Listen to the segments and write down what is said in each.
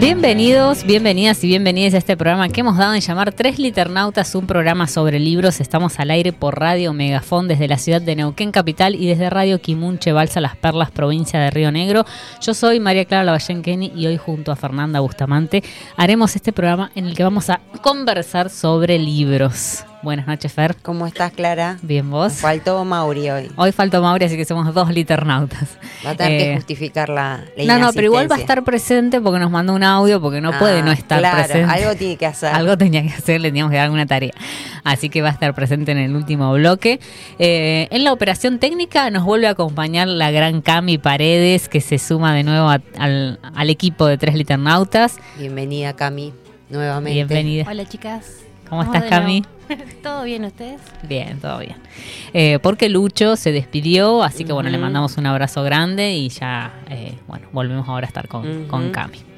Bienvenidos, bienvenidas y bienvenidas a este programa que hemos dado en llamar Tres Liternautas, un programa sobre libros. Estamos al aire por Radio Megafón desde la ciudad de Neuquén Capital y desde Radio Quimunche, Balsa Las Perlas, provincia de Río Negro. Yo soy María Clara Lavallenqueni y hoy junto a Fernanda Bustamante haremos este programa en el que vamos a conversar sobre libros. Buenas noches, Fer. ¿Cómo estás, Clara? Bien, vos. Faltó Mauri hoy. Hoy faltó Mauri, así que somos dos liternautas. Va a tener que justificar la, la No, no, pero igual va a estar presente porque nos mandó un audio, porque no Ah, puede no estar claro, presente. algo tiene que hacer. Algo tenía que hacer, le teníamos que dar alguna tarea. Así que va a estar presente en el último bloque. Eh, en la operación técnica nos vuelve a acompañar la gran Cami Paredes, que se suma de nuevo a- al, al equipo de Tres Liternautas. Bienvenida, Cami, nuevamente. Bienvenida. Hola chicas. ¿Cómo estás, Cami? nuevo. ¿Todo bien ustedes? Bien, todo bien. Eh, porque Lucho se despidió, así que bueno, le mandamos un abrazo grande y ya, eh, bueno, volvemos ahora a estar con, con Cami.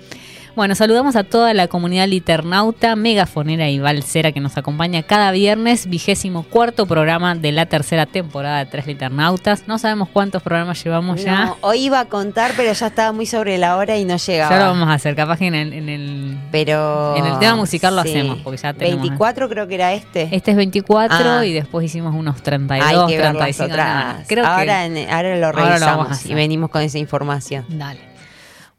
Bueno, saludamos a toda la comunidad liternauta, megafonera y balsera que nos acompaña cada viernes, vigésimo cuarto programa de la tercera temporada de Tres Liternautas. No sabemos cuántos programas llevamos ya. Hoy iba a contar, pero ya estaba muy sobre la hora y no llegaba. Ya lo vamos a hacer, capaz que en el, en el, Pero en el tema musical lo sí. hacemos, porque ya tenemos... 24 creo que era este. Este es 24 Ah. y después hicimos unos 32, Hay que ver las 35. nada. otras. Creo que- ahora, en- ahora lo Ahora lo revisamos vamos a hacer. y venimos con esa información. Dale.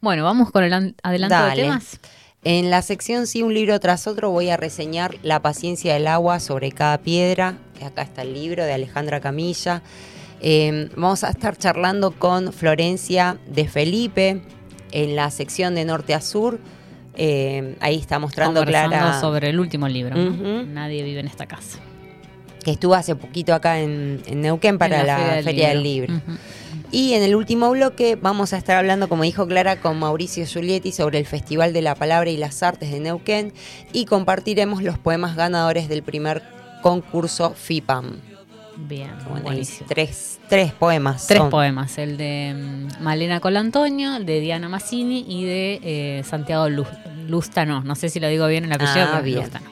Bueno, vamos con el an- adelanto Dale. de temas. En la sección Sí, un libro tras otro voy a reseñar La paciencia del agua sobre cada piedra, que acá está el libro de Alejandra Camilla. Eh, vamos a estar charlando con Florencia de Felipe en la sección de Norte a Sur. Eh, ahí está mostrando Clara sobre el último libro. Nadie vive en esta casa. que estuvo hace poquito acá en, en Neuquén para En la, Feria del Libro. Ujú. Y en el último bloque vamos a estar hablando, como dijo Clara, con Mauricio Giulietti sobre el Festival de la Palabra y las Artes de Neuquén y compartiremos los poemas ganadores del primer concurso FIPAM. Bien, Bueno, tres, tres poemas. Tres son. poemas, el de mm, Malena Colantonio, el de Diana Massini y de eh, Santiago Lu- Lustano. No sé si lo digo bien el apellido, Ah, pero bien. Lustano.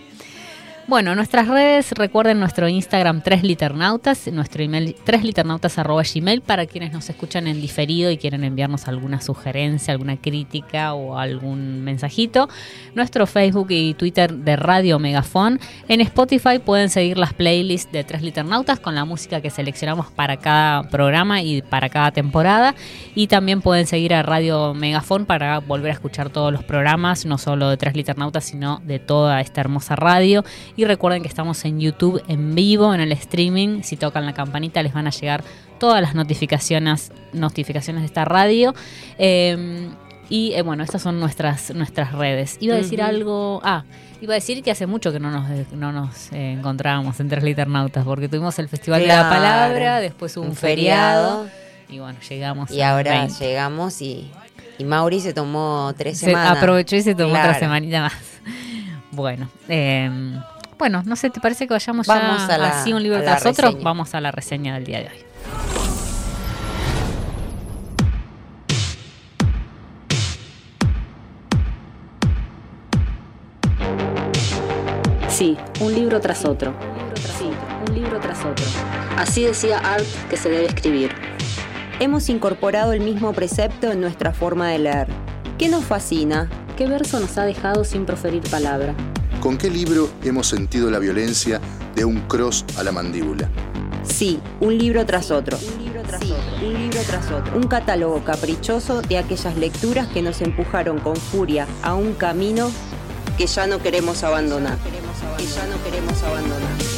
Bueno, nuestras redes, recuerden nuestro Instagram 3liternautas, nuestro email 3liternautas.gmail para quienes nos escuchan en diferido y quieren enviarnos alguna sugerencia, alguna crítica o algún mensajito. Nuestro Facebook y Twitter de Radio Megafón. En Spotify pueden seguir las playlists de 3 Liternautas con la música que seleccionamos para cada programa y para cada temporada. Y también pueden seguir a Radio Megafón para volver a escuchar todos los programas, no solo de 3 Liternautas, sino de toda esta hermosa radio. Recuerden que estamos en YouTube en vivo, en el streaming. Si tocan la campanita les van a llegar todas las notificaciones, notificaciones de esta radio. Eh, y eh, bueno, estas son nuestras, nuestras redes. Iba a decir algo. Ah, iba a decir que hace mucho que no nos, no nos eh, encontrábamos en Tres Liternautas, porque tuvimos el Festival de la. Palabra, después un, Un feriado, feriado. y bueno, llegamos. Y ahora 20. llegamos y, y Mauri se tomó tres Se semanas. aprovechó y se tomó otra semanita más. Bueno, eh, bueno, no sé, ¿te parece que vayamos Vamos ya a la- así un libro tras otro? reseña. Vamos a la reseña del día de hoy. Sí, un libro tras otro. Sí, un libro tras otro. Así decía Art que se debe escribir. hemos incorporado el mismo precepto en nuestra forma de leer. ¿Qué nos fascina? ¿Qué verso nos ha dejado sin proferir palabra? ¿Con qué libro hemos sentido la violencia de un cross a la mandíbula? Sí, un libro tras otro. Un libro tras otro. Un libro tras otro. Un catálogo caprichoso de aquellas lecturas que nos empujaron con furia a un camino que ya no queremos abandonar. Que ya no queremos abandonar.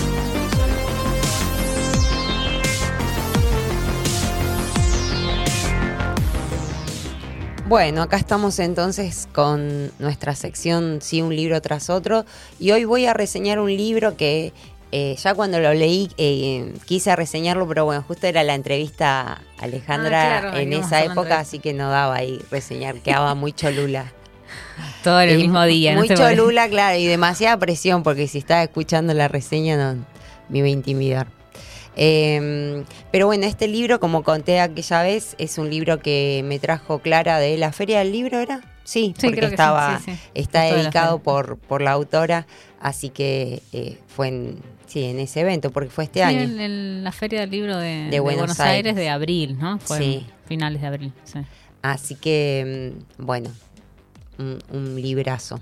Bueno, acá estamos entonces con nuestra sección Sí, un libro tras otro. Y hoy voy a reseñar un libro que eh, ya cuando lo leí eh, quise reseñarlo, pero bueno, justo era la entrevista a Alejandra Ah, claro, en esa época, así que no daba ahí reseñar, quedaba muy cholula. Todo en el Y mismo día, ¿no? Muy cholula, claro, y demasiada presión, porque si estaba escuchando la reseña no me iba a intimidar. Eh, pero bueno, este libro, como conté aquella vez, es un libro que me trajo Clara de la Feria del Libro, ¿era? Sí, Sí, porque estaba, sí, sí. está Justo de la dedicado por, por la autora, así que eh, fue en, sí, en ese evento, porque fue este año. en, en la Feria del Libro de, De de Buenos Aires. Aires. de abril, ¿no? Fue Sí. finales de abril, sí. Así que, mm, bueno, un, un librazo.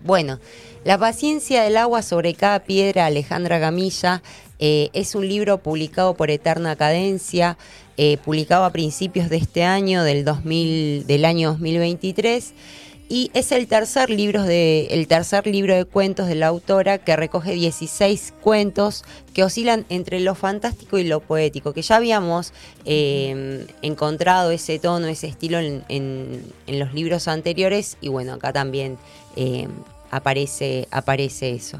Bueno, La paciencia del agua sobre cada piedra, Alejandra Gamilla, eh, es un libro publicado por Eterna Cadencia, eh, publicado a principios de este año, del, 2000, del año 2023. Y es el tercer, libro de, el tercer libro de cuentos de la autora que recoge 16 cuentos que oscilan entre lo fantástico y lo poético, que ya habíamos eh, encontrado ese tono, ese estilo en, los libros anteriores y bueno, acá también aparece, aparece eso.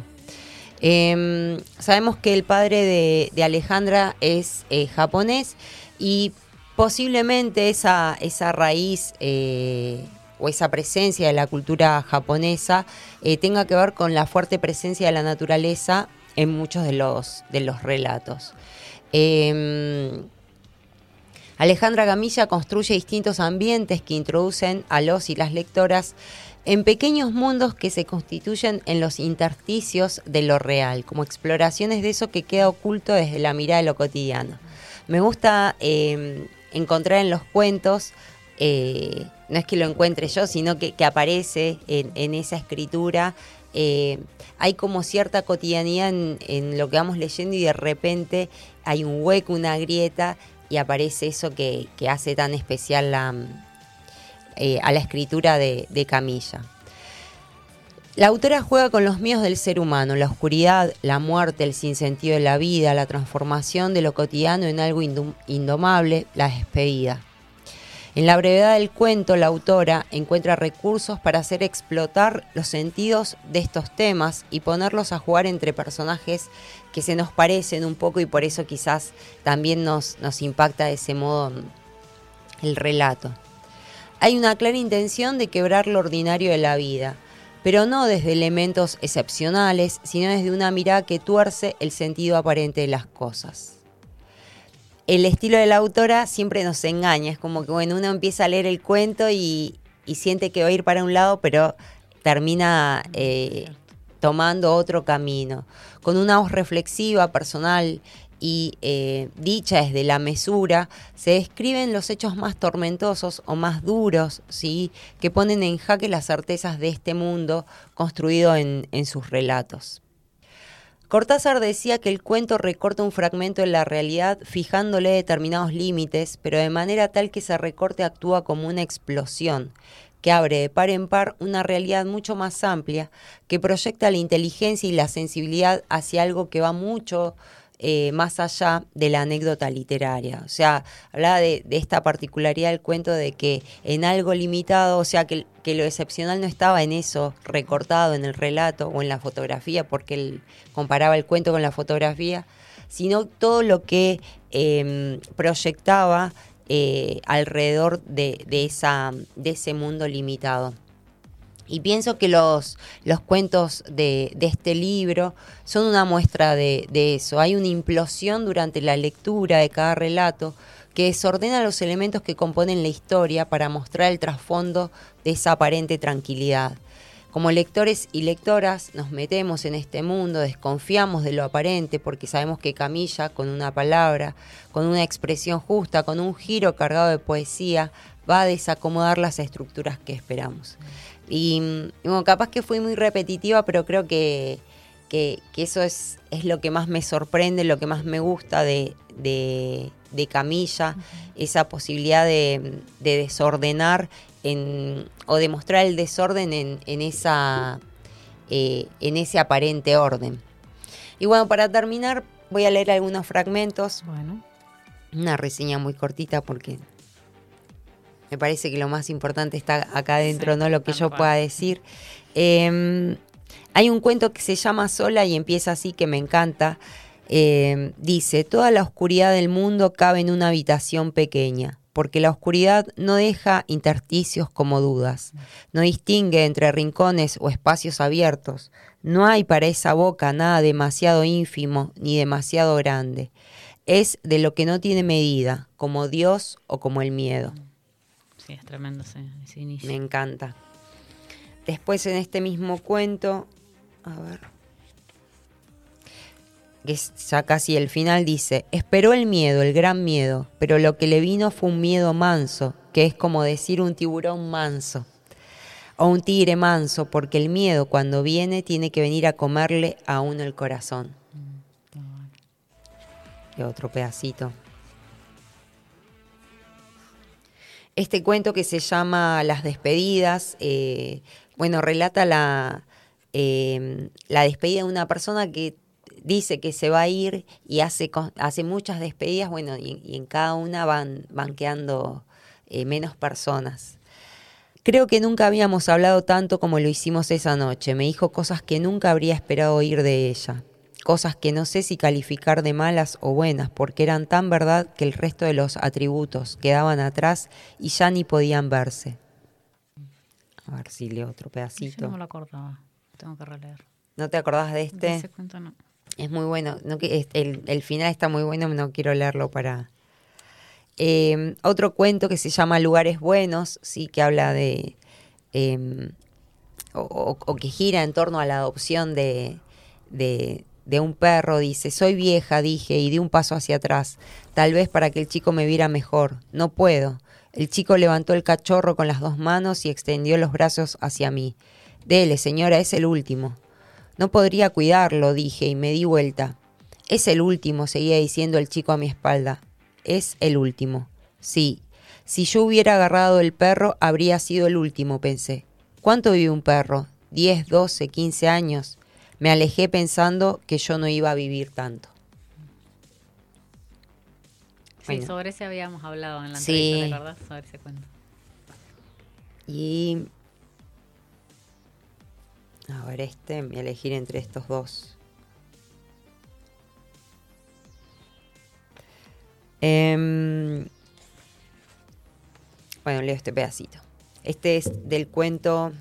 Eh, sabemos que el padre de, Alejandra es eh, japonés y posiblemente esa, esa raíz eh, o esa presencia de la cultura japonesa eh, tenga que ver con la fuerte presencia de la naturaleza en muchos de los, de los relatos. Eh, Alejandra Gamilla construye distintos ambientes que introducen a los y las lectoras en pequeños mundos que se constituyen en los intersticios de lo real, como exploraciones de eso que queda oculto desde la mirada de lo cotidiano. Me gusta eh, encontrar en los cuentos, eh, no es que lo encuentre yo, sino que, aparece en, esa escritura. eh, hay como cierta cotidianidad en, lo que vamos leyendo y de repente hay un hueco, una grieta y aparece eso que hace tan especial la, eh, a la escritura de, de Camilla. La autora juega con los míos del ser humano, la oscuridad, la muerte, el sinsentido de la vida, la transformación de lo cotidiano en algo indom- indomable, la despedida. En la brevedad del cuento, la autora encuentra recursos para hacer explotar los sentidos de estos temas y ponerlos a jugar entre personajes que se nos parecen un poco y por eso quizás también nos, nos impacta de ese modo mm, el relato. Hay una clara intención de quebrar lo ordinario de la vida, pero no desde elementos excepcionales, sino desde una mirada que tuerce el sentido aparente de las cosas. El estilo de la autora siempre nos engaña, es como que bueno, uno empieza a leer el cuento y, y siente que va a ir para un lado, pero termina eh, tomando otro camino, con una voz reflexiva, personal y eh, dicha desde la mesura, se describen los hechos más tormentosos o más duros, ¿sí? que ponen en jaque las certezas de este mundo construido en, en sus relatos. Cortázar decía que el cuento recorta un fragmento de la realidad fijándole determinados límites, pero de manera tal que ese recorte actúa como una explosión, que abre de par en par una realidad mucho más amplia, que proyecta la inteligencia y la sensibilidad hacia algo que va mucho eh, más allá de la anécdota literaria. O sea, hablaba de, esta particularidad del cuento de que en algo limitado, o sea, que, lo excepcional no estaba en eso recortado en el relato o en la fotografía, porque él comparaba el cuento con la fotografía, sino todo lo que eh, proyectaba eh, alrededor de, de, esa, de ese mundo limitado. Y pienso que los, los cuentos de, de, este libro son una muestra de, de, eso. Hay una implosión durante la lectura de cada relato que desordena los elementos que componen la historia para mostrar el trasfondo de esa aparente tranquilidad. Como lectores y lectoras nos metemos en este mundo, desconfiamos de lo aparente porque sabemos que Camilla, con una palabra, con una expresión justa, con un giro cargado de poesía, va a desacomodar las estructuras que esperamos. Y, bueno, capaz que fui muy repetitiva, pero creo que, que, eso es, es, lo que más me sorprende, lo que más me gusta de, de, Camilla, esa posibilidad de, desordenar en, o demostrar el desorden en, en esa, eh, en ese aparente orden. Y bueno, para terminar, voy a leer algunos fragmentos. Bueno. Una reseña muy cortita porque me parece que lo más importante está acá adentro, no lo que yo pueda decir. Em, hay un cuento que se llama Sola y empieza así que me encanta. Em, dice, toda la oscuridad del mundo cabe en una habitación pequeña, porque la oscuridad no deja intersticios como dudas, no distingue entre rincones o espacios abiertos, no hay para esa boca nada demasiado ínfimo ni demasiado grande. Es de lo que no tiene medida, como Dios o como el miedo. Sí, es tremendo ese, inicio. Me encanta. Después en este mismo cuento, a ver, que es ya casi el final, dice, esperó el miedo, el gran miedo, pero lo que le vino fue un miedo manso, que es como decir un tiburón manso, o un tigre manso, porque el miedo cuando viene tiene que venir a comerle a uno el corazón. Mm, y otro pedacito. Este cuento que se llama Las despedidas, eh, bueno, relata la, em, la despedida de una persona que dice que se va a ir y hace, hace muchas despedidas, bueno, y, en cada una van, quedando eh, menos personas. Creo que nunca habíamos hablado tanto como lo hicimos esa noche. Me dijo cosas que nunca habría esperado oír de ella cosas que no sé si calificar de malas o buenas, porque eran tan verdad que el resto de los atributos quedaban atrás y ya ni podían verse. A ver si leo otro pedacito. Yo no me lo acordaba, tengo que releer. ¿No te acordás de este? ese cuento no. Es muy bueno, no, el, el final está muy bueno, no quiero leerlo para... Em, otro cuento que se llama Lugares Buenos, sí, que habla de... Em, o, que gira en torno a la adopción de, de un perro, dice, soy vieja, dije, y di un paso hacia atrás, tal vez para que el chico me viera mejor. No puedo. El chico levantó el cachorro con las dos manos y extendió los brazos hacia mí. Dele, señora, es el último. No podría cuidarlo, dije, y me di vuelta. Es el último, seguía diciendo el chico a mi espalda. Es el último. Sí, si yo hubiera agarrado el perro, habría sido el último, pensé. ¿Cuánto vive un perro? ¿Diez, doce, quince años? Me alejé pensando que yo no iba a vivir tanto. Sí, sobre ese habíamos hablado en la entrevista, ¿te acordás? Sobre ese cuento. Y. A ver, este, voy a elegir entre estos dos. Em, bueno, leo este pedacito. Este es del cuento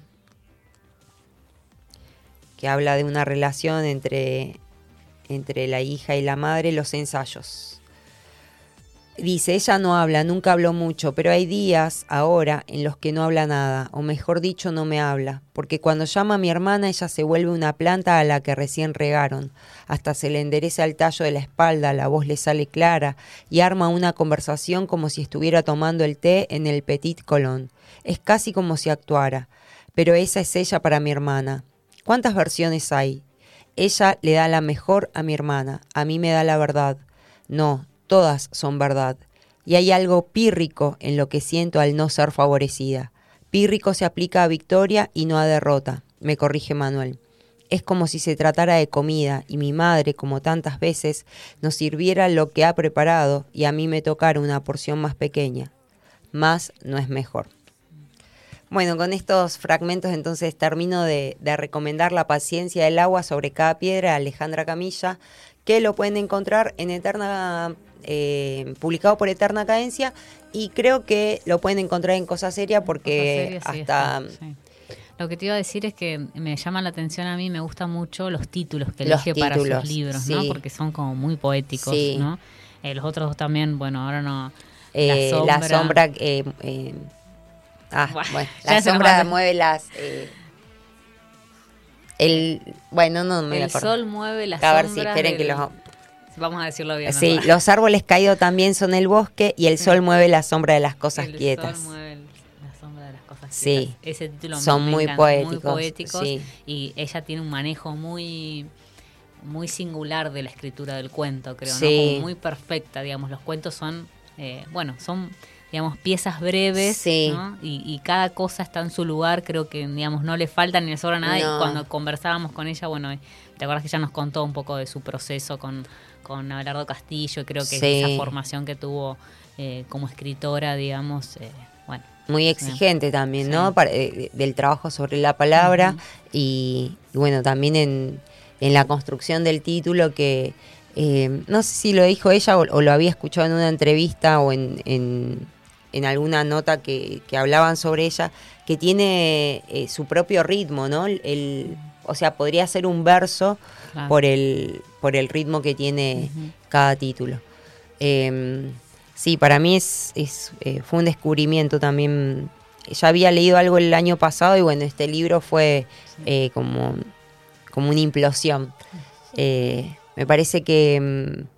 que habla de una relación entre, entre la hija y la madre, los ensayos. Dice, ella no habla, nunca habló mucho, pero hay días ahora en los que no habla nada, o mejor dicho, no me habla, porque cuando llama a mi hermana ella se vuelve una planta a la que recién regaron, hasta se le endereza el tallo de la espalda, la voz le sale clara y arma una conversación como si estuviera tomando el té en el Petit Colón. Es casi como si actuara, pero esa es ella para mi hermana. ¿Cuántas versiones hay? Ella le da la mejor a mi hermana, a mí me da la verdad. No, todas son verdad. Y hay algo pírrico en lo que siento al no ser favorecida. Pírrico se aplica a victoria y no a derrota, me corrige Manuel. Es como si se tratara de comida y mi madre, como tantas veces, nos sirviera lo que ha preparado y a mí me tocara una porción más pequeña. Más no es mejor. Bueno, con estos fragmentos entonces termino de, recomendar La paciencia del agua sobre cada piedra, Alejandra Camilla, que lo pueden encontrar en Eterna, eh, publicado por Eterna Cadencia, y creo que lo pueden encontrar en Cosa Seria porque hasta... Lo que te iba a decir es que me llama la atención a mí, me gustan mucho los títulos que elige para sus libros, ¿no? Porque son como muy poéticos, ¿no? Eh, los otros dos también, bueno, ahora no... la sombra, la sombra eh, Ah, bueno, la sombra mueve las... Eh, El, bueno, no me El acuerdo. sol mueve las A ver si esperen que los Vamos a decirlo bien. Sí, los árboles caídos también son el bosque y el sol mueve la sombra de las cosas El quietas. sol mueve la sombra de las cosas Sí. quietas. Ese título Son me muy encanta, poéticos, muy poéticos sí. y ella tiene un manejo muy muy singular de la escritura del cuento, creo, ¿no? Sí. Como muy perfecta, digamos. Los cuentos son, eh, bueno, son digamos piezas breves, Sí. ¿no? y, y cada cosa está en su lugar. Creo que digamos no le falta ni le sobra nada. No. Y cuando conversábamos con ella, bueno, eh, te acuerdas que ella nos contó un poco de su proceso con con Abelardo Castillo. Creo que Sí. esa formación que tuvo eh, como escritora, digamos, eh, bueno. Muy exigente también, Sí. ¿no? Para- eh, del trabajo sobre la palabra y, y bueno, también en, en la construcción del título que eh, no sé si lo dijo ella o, o lo había escuchado en una entrevista o en, en- en alguna nota que, que hablaban sobre ella, que tiene eh, su propio ritmo, ¿no? El- o sea, podría ser un verso Claro. por el, por el ritmo que tiene cada título. Eh, sí, para mí es, es, eh, fue un descubrimiento también. Ya había leído algo el año pasado y bueno, este libro fue eh, como, como una implosión. Me parece que mm,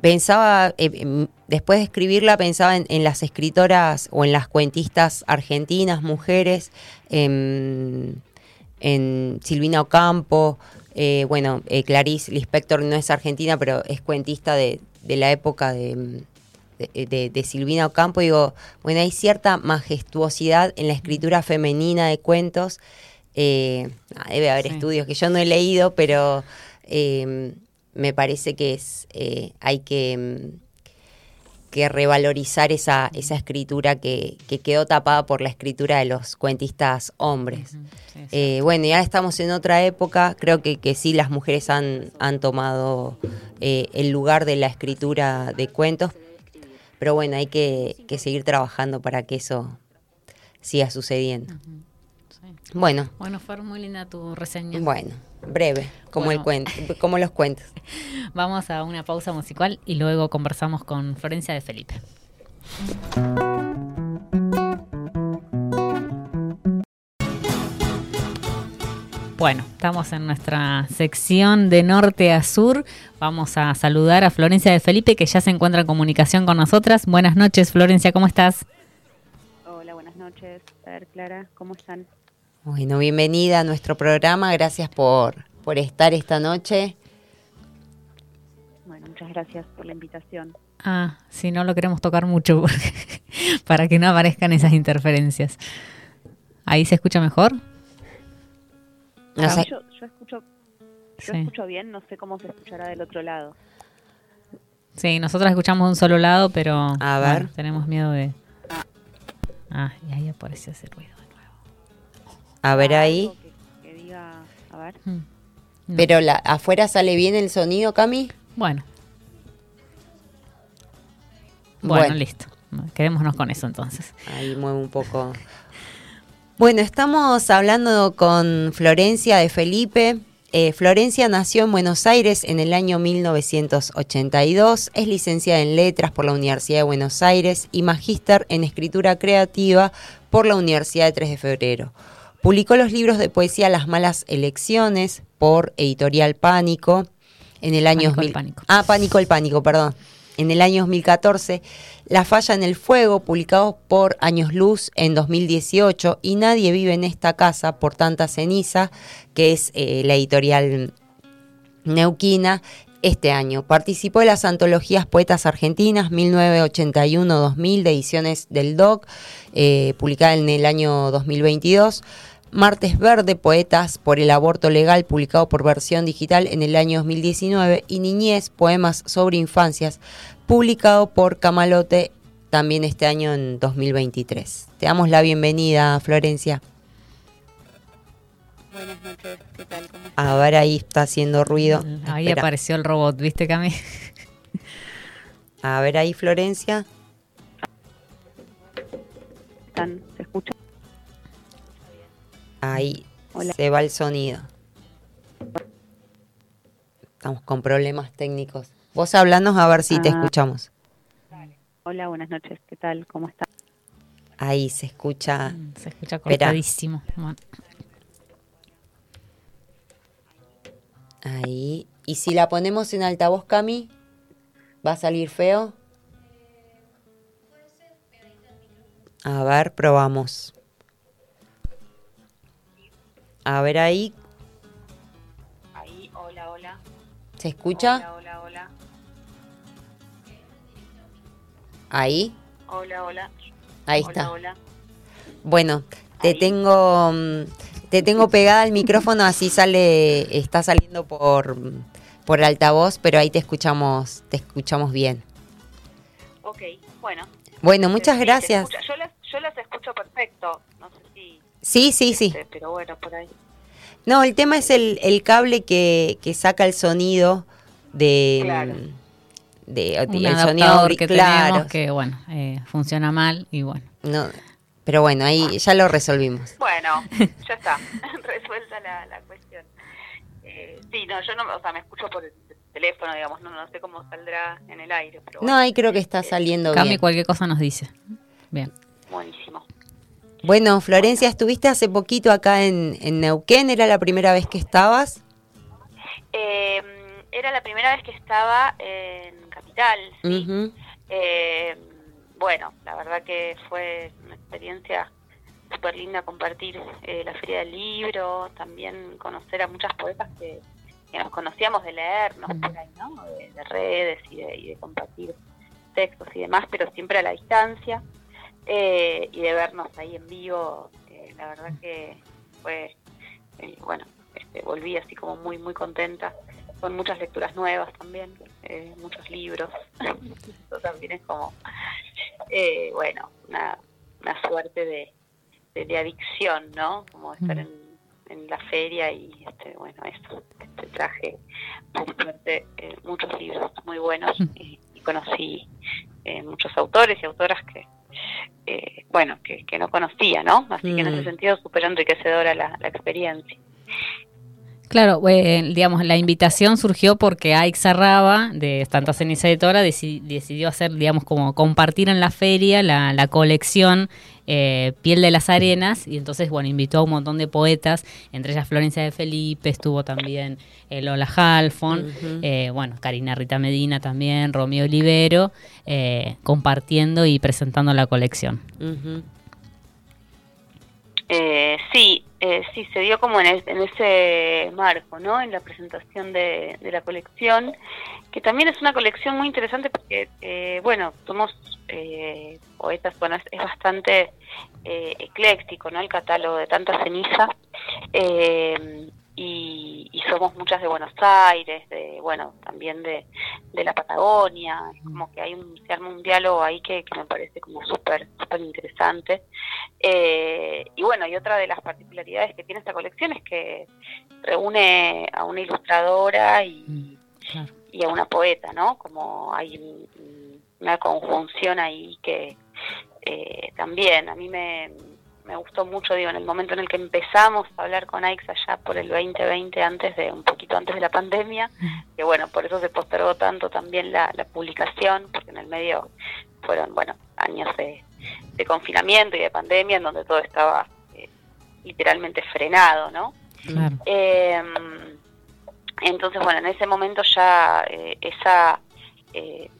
pensaba, eh, em, después de escribirla, pensaba en, en las escritoras o en las cuentistas argentinas, mujeres, em, en Silvina Ocampo, eh, bueno, eh, Clarice Lispector no es argentina, pero es cuentista de, de la época de, de, de- Silvina Ocampo. Digo, bueno, hay cierta majestuosidad en la escritura femenina de cuentos. Debe haber Sí. estudios que yo no he leído, pero me parece que es hay que, mm, que revalorizar esa, esa escritura que, que quedó tapada por la escritura de los cuentistas hombres. Sí. Eh, bueno, y ahora estamos en otra época, creo que, que sí las mujeres han, han tomado eh, el lugar de la escritura de cuentos, pero bueno, hay que, que seguir trabajando para que eso siga sucediendo. Sí. Bueno, Bueno, fue muy linda tu reseña. bueno, breve, como el cuento, como los cuentos. Vamos a una pausa musical y luego conversamos con Florencia de Felipe. Bueno, estamos en nuestra sección de norte a sur. Vamos a saludar a Florencia de Felipe, que ya se encuentra en comunicación con nosotras. Buenas noches, Florencia, ¿cómo estás? Hola, buenas noches. A ver, Clara, ¿cómo están? Bueno, bienvenida a nuestro programa, gracias por, por estar esta noche. Bueno, muchas gracias por la invitación. Ah, si no lo queremos tocar mucho porque- para que no aparezcan esas interferencias. ¿Ahí se escucha mejor? No sé, Yo, yo escucho yo Sí. escucho bien, no sé cómo se escuchará del otro lado. Sí, nosotros escuchamos de un solo lado, pero A ver. bueno, tenemos miedo de... Ah, y ahí apareció ese ruido. A ver ahí. Algo Que, que diga, a ver. Mm. No. Pero la, afuera sale bien el sonido, Cami. Bueno. Bueno, Bueno. listo. Quedémonos con eso entonces. Ahí mueve un poco. Bueno, estamos hablando con Florencia de Felipe. Eh, Florencia nació en Buenos Aires en el año 1982. Es licenciada en Letras por la Universidad de Buenos Aires y magíster en Escritura Creativa por la Universidad de 3 de Febrero. Publicó los libros de poesía Las Malas Elecciones por Editorial Pánico en el año Pánico el 2000 Pánico. Ah, Pánico el Pánico, perdón. En el año 2014, La Falla en el Fuego, publicado por Años Luz en 2018, y Nadie vive en esta casa por tanta ceniza, que es eh, la editorial neuquina, este año. Participó de las antologías Poetas Argentinas 1981-2000 de ediciones del DOC, eh, publicada en el año 2022. Martes Verde, Poetas por el Aborto Legal, publicado por versión digital en el año 2019. Y Niñez, Poemas sobre Infancias, publicado por Camalote también este año en 2023. Te damos la bienvenida, Florencia. Buenas noches, ¿qué tal? ¿Cómo están? A ver, ahí está haciendo ruido. Ahí Espera. apareció el robot, ¿viste, Cami? A ver ahí, Florencia. ¿Se escucha? Ahí Hola. se va el sonido. Estamos con problemas técnicos. Vos hablanos a ver si te Ah. escuchamos. Hola, buenas noches, ¿qué tal? ¿Cómo están? Ahí se escucha. Se escucha cortadísimo. Bueno. Ahí. ¿Y si la ponemos en altavoz, Cami? ¿Va a salir feo? A ver, probamos. A ver ahí. Ahí, hola, hola. ¿Se escucha? Hola, hola, hola. Ahí. Hola, hola. Ahí hola, está. Hola. Bueno, te Ahí. tengo mm, te tengo pegada el micrófono así sale está saliendo por por el altavoz, pero ahí te escuchamos te escuchamos bien. Ok, bueno. Bueno, muchas se gracias. Yo las, yo las escucho perfecto. No. Sí, sí, sí. este, pero bueno, por ahí. No, el tema es el, el cable que, que saca el sonido de Claro. de, Un el bri- que claro. tenemos que, bueno, eh, funciona mal y bueno. No, pero bueno, ahí ya lo resolvimos. Bueno, ya está. Resuelta la, la cuestión. Eh, sí, no, yo no, o sea, me escucho por el teléfono, digamos, no, no sé cómo saldrá en el aire, pero No, bueno, ahí creo que está saliendo Cami bien. cualquier cosa nos dice. Bien. buenísimo. Bueno, Florencia, estuviste hace poquito acá en, en Neuquén, ¿era la primera vez que estabas? Eh, era la primera vez que estaba en Capital, sí. Eh, bueno, la verdad que fue una experiencia súper linda compartir eh, la Feria del Libro, también conocer a muchas poetas que, que nos conocíamos de leernos por ahí, ¿no? De, de redes y de, y de compartir textos y demás, pero siempre a la distancia. Eh, y de vernos ahí en vivo, eh, la verdad que fue, eh, bueno, este, volví así como muy, muy contenta, con muchas lecturas nuevas también, eh, muchos libros. Eso también es como, eh, bueno, una, una suerte de, de, de adicción, ¿no? Como estar en, en la feria y, este, bueno, eso, este, traje, suerte, muchos libros muy buenos y, y conocí muchos autores y autoras que, eh, bueno, que, que no conocía, ¿no? Así que en Mm. ese sentido súper enriquecedora la, la experiencia. Claro, eh, digamos, la invitación surgió porque Aixa Raba, de Santa Ceniza Editora, deci- decidió hacer, digamos, como compartir en la feria la, la colección eh, Piel de las Arenas, y entonces, bueno, invitó a un montón de poetas, entre ellas Florencia de Felipe, estuvo también eh, Lola Halfon, eh, bueno, Karina Rita Medina también, Romeo Olivero, eh, compartiendo y presentando la colección. Eh, sí, eh, sí, se dio como en, es- en ese marco, ¿no? En la presentación de, de la colección, que también es una colección muy interesante porque, eh, bueno, somos eh, poetas, bueno, es, bastante eh, ecléctico, ¿no? El catálogo de tanta ceniza. Y, y somos muchas de Buenos Aires, de, bueno, también de, de la Patagonia, es como que hay un, se arma un diálogo ahí que, que me parece como súper, súper interesante. Eh, y bueno, y otra de las particularidades que tiene esta colección es que reúne a una ilustradora y, Claro. y a una poeta, ¿no? Como hay un- un- una conjunción ahí que eh, también a mí me, me gustó mucho, digo, en el momento en el que empezamos a hablar con Aix allá por el 2020, antes de un poquito antes de la pandemia, que bueno, por eso se postergó tanto también la, la publicación, porque en el medio fueron, bueno, años de, de confinamiento y de pandemia en donde todo estaba eh, literalmente frenado, ¿no? Claro. Eh, entonces, bueno, en ese momento ya eh, esa, eh,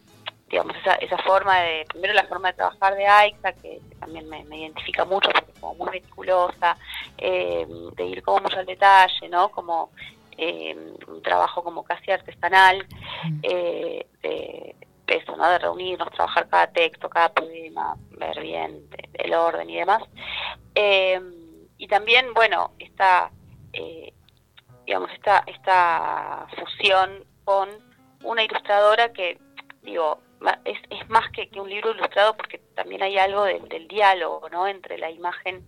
digamos, esa, esa forma de, primero la forma de trabajar de AIXA, que, que también me, me identifica mucho porque es como muy meticulosa, eh, de ir como mucho al detalle, ¿no? Como eh, un trabajo como casi artesanal, eh, de, de eso, ¿no? De reunirnos, trabajar cada texto, cada poema, ver bien el orden y demás. Eh, y también, bueno, esta, eh, digamos, esta, esta fusión con una ilustradora que, digo, es, es más que, que un libro ilustrado porque también hay algo del- del diálogo, ¿no? Entre la imagen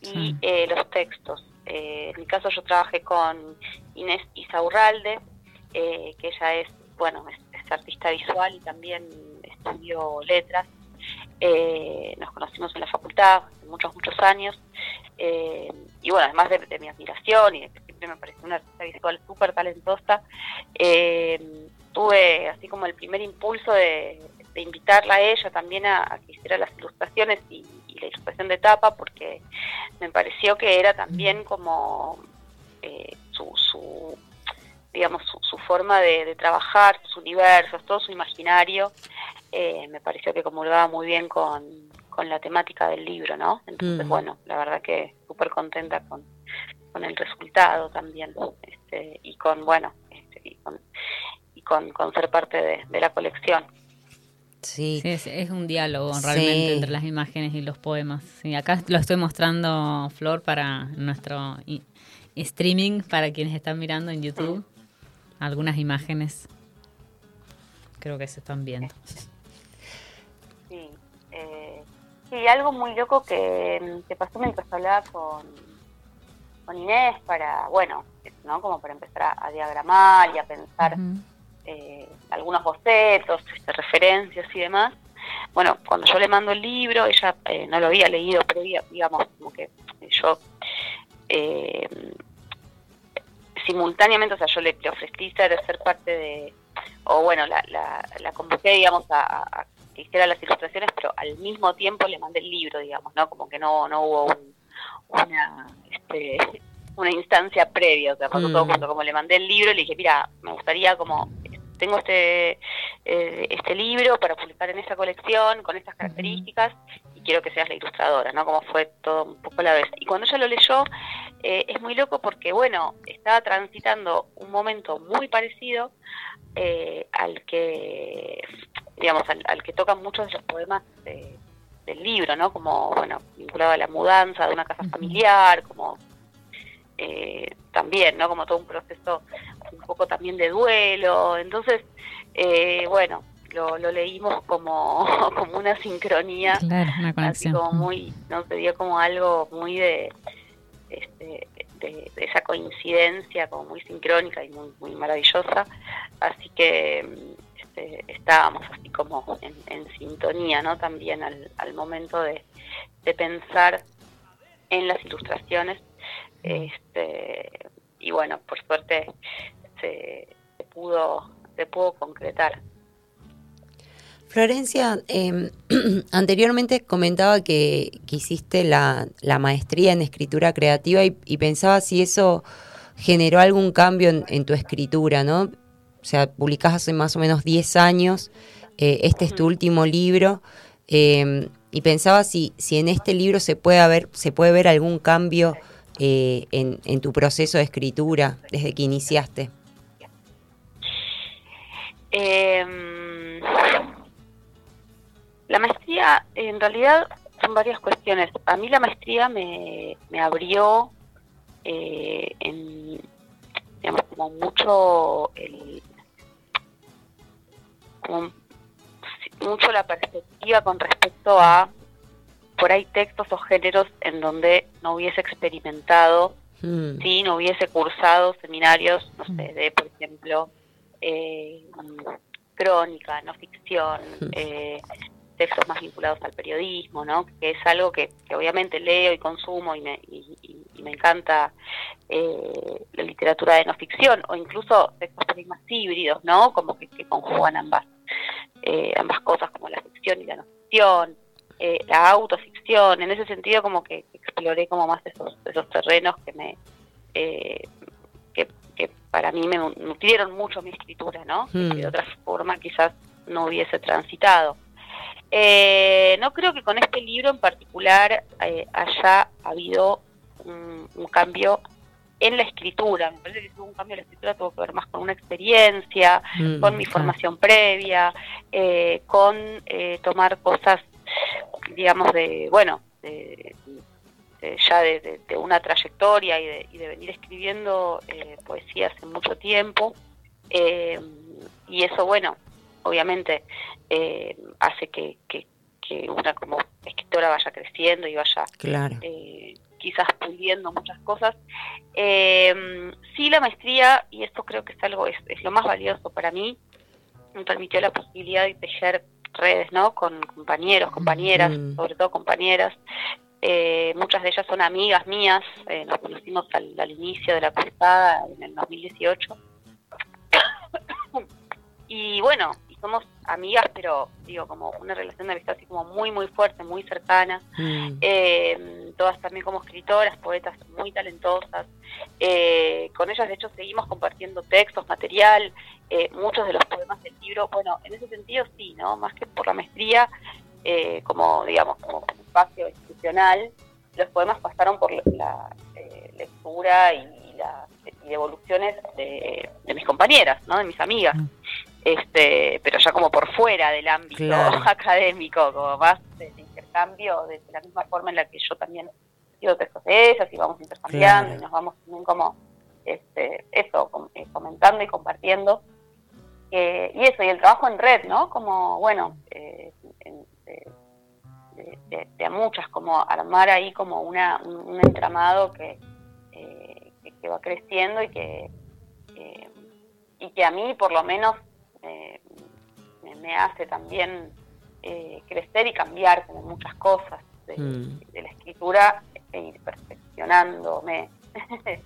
y Sí. eh, los textos. Eh, en mi caso yo trabajé con Inés Isaurralde, eh, que ella es, bueno, es, es artista visual y también estudió letras. Eh, nos conocimos en la facultad hace muchos, muchos años. Eh, y bueno, además de, de mi admiración y de que siempre me pareció una artista visual súper talentosa, eh, tuve así como el primer impulso de, de invitarla a ella también a, a que hiciera las ilustraciones y, y la ilustración de tapa, porque me pareció que era también como eh, su, su digamos, su, forma de, trabajar, sus universos, todo su imaginario, eh, me pareció que comulgaba muy bien con, con la temática del libro, ¿no? Entonces, mm. bueno, la verdad que súper contenta con, con el resultado también, este, y con, bueno, este, y, con, y con, ser parte de, la colección. Sí, es, un diálogo realmente entre las imágenes y los poemas. Sí, acá lo estoy mostrando, Flor, para nuestro streaming, para quienes están mirando en YouTube. Algunas imágenes creo que se están viendo. Sí, eh, sí algo muy loco que, que pasó mientras hablaba con, con Inés para, bueno, ¿no? Como para empezar a, diagramar y a pensar eh, algunos bocetos, este, referencias y demás. Bueno, cuando yo le mando el libro, ella eh, no lo había leído previa, digamos, como que yo eh, simultáneamente, o sea, yo le, ofrecí ser, ser parte de, o bueno, la, la, la convoqué, digamos, a, que hiciera las ilustraciones, pero al mismo tiempo le mandé el libro, digamos, ¿no? Como que no, no hubo una, este, una instancia previa, o sea, pasó todo mm. como le mandé el libro, le dije, mira, me gustaría como tengo este eh, este libro para publicar en esta colección con estas características y quiero que seas la ilustradora, ¿no? Como fue todo un poco a la vez. Y cuando ella lo leyó, eh, es muy loco porque, bueno, estaba transitando un momento muy parecido eh, al que, digamos, al, que tocan muchos de los poemas del libro, ¿no? Como, bueno, vinculado a la mudanza de una casa familiar, como eh, también, ¿no? Como todo un proceso un poco también de duelo. Entonces, eh, bueno, lo, leímos como, como una sincronía, así como muy, no sería como algo muy de, este, de, esa coincidencia, como muy sincrónica y muy, muy maravillosa. Así que este, estábamos así como en, sintonía, ¿no? También al, al momento de, de pensar en las ilustraciones este, y bueno, por suerte se, pudo, se pudo concretar. Florencia, em, anteriormente comentaba que, hiciste la, maestría en escritura creativa y, pensaba si eso generó algún cambio en, tu escritura, ¿no? O sea, publicás hace más o menos 10 años, eh, este es tu último libro, em, y pensaba si, si en este libro se puede, haber, se puede ver algún cambio eh, en, tu proceso de escritura desde que iniciaste? Em, la maestría, en realidad, son varias cuestiones. A mí la maestría me, abrió eh, en, como mucho el, mucho la perspectiva con respecto a por ahí textos o géneros en donde no hubiese experimentado, mm. ¿sí? no hubiese cursado seminarios, no sé, mm. de, por ejemplo, eh, crónica, no ficción, mm. eh, textos más vinculados al periodismo, ¿no? que es algo que, obviamente leo y consumo y me, y, me encanta eh, la literatura de no ficción, o incluso textos más híbridos, ¿no? como que, que conjugan ambas, eh, ambas cosas, como la ficción y la no ficción. Eh, la autoficción, en ese sentido como que exploré como más esos, esos terrenos que me eh, que, para mí me nutrieron mucho mi escritura, ¿no? Hmm. de otra forma quizás no hubiese transitado. Eh, no creo que con este libro en particular haya habido un, cambio en la escritura. Me parece que si hubo un cambio en la escritura tuvo que ver más con una experiencia, hmm, con mi formación previa, con tomar cosas digamos, de, bueno, de, ya de, una trayectoria y de, y venir escribiendo eh, poesía hace mucho tiempo. Eh, y eso, bueno, obviamente eh, hace que, que, una como escritora vaya creciendo y vaya quizás pudiendo muchas cosas. sí, la maestría, y esto creo que es algo, es, es lo más valioso para mí, me permitió la posibilidad de tejer redes, ¿no? Con compañeros, compañeras, sobre todo compañeras. Eh, muchas de ellas son amigas mías, eh, nos conocimos al, inicio de la cursada en el 2018. y bueno, somos amigas, pero digo, como una relación de amistad así como muy, muy fuerte, muy cercana. Mm. Eh, todas también como escritoras, poetas muy talentosas. Eh, con ellas, de hecho, seguimos compartiendo textos, material, eh, muchos de los poemas del libro. Bueno, en ese sentido sí, ¿no? Más que por la maestría, eh, como, digamos, como espacio institucional, los poemas pasaron por la eh, lectura y las y devoluciones de, de mis compañeras, ¿no? De mis amigas. Mm. Este, pero ya como por fuera del ámbito Claro. académico, como más de, de intercambio, de la misma forma en la que yo también sigo textos de ellas y vamos intercambiando Claro. y nos vamos también como, este, eso, com- eh, comentando y compartiendo. Eh, y eso, y el trabajo en red, ¿no? Como, bueno, eh, en- de, de- a muchas, como armar ahí como una, un, un entramado que, eh, que, que va creciendo y que, eh, y que a mí por lo menos eh, me, me hace también eh, crecer y cambiar como muchas cosas de, Mm. de la escritura e ir perfeccionándome.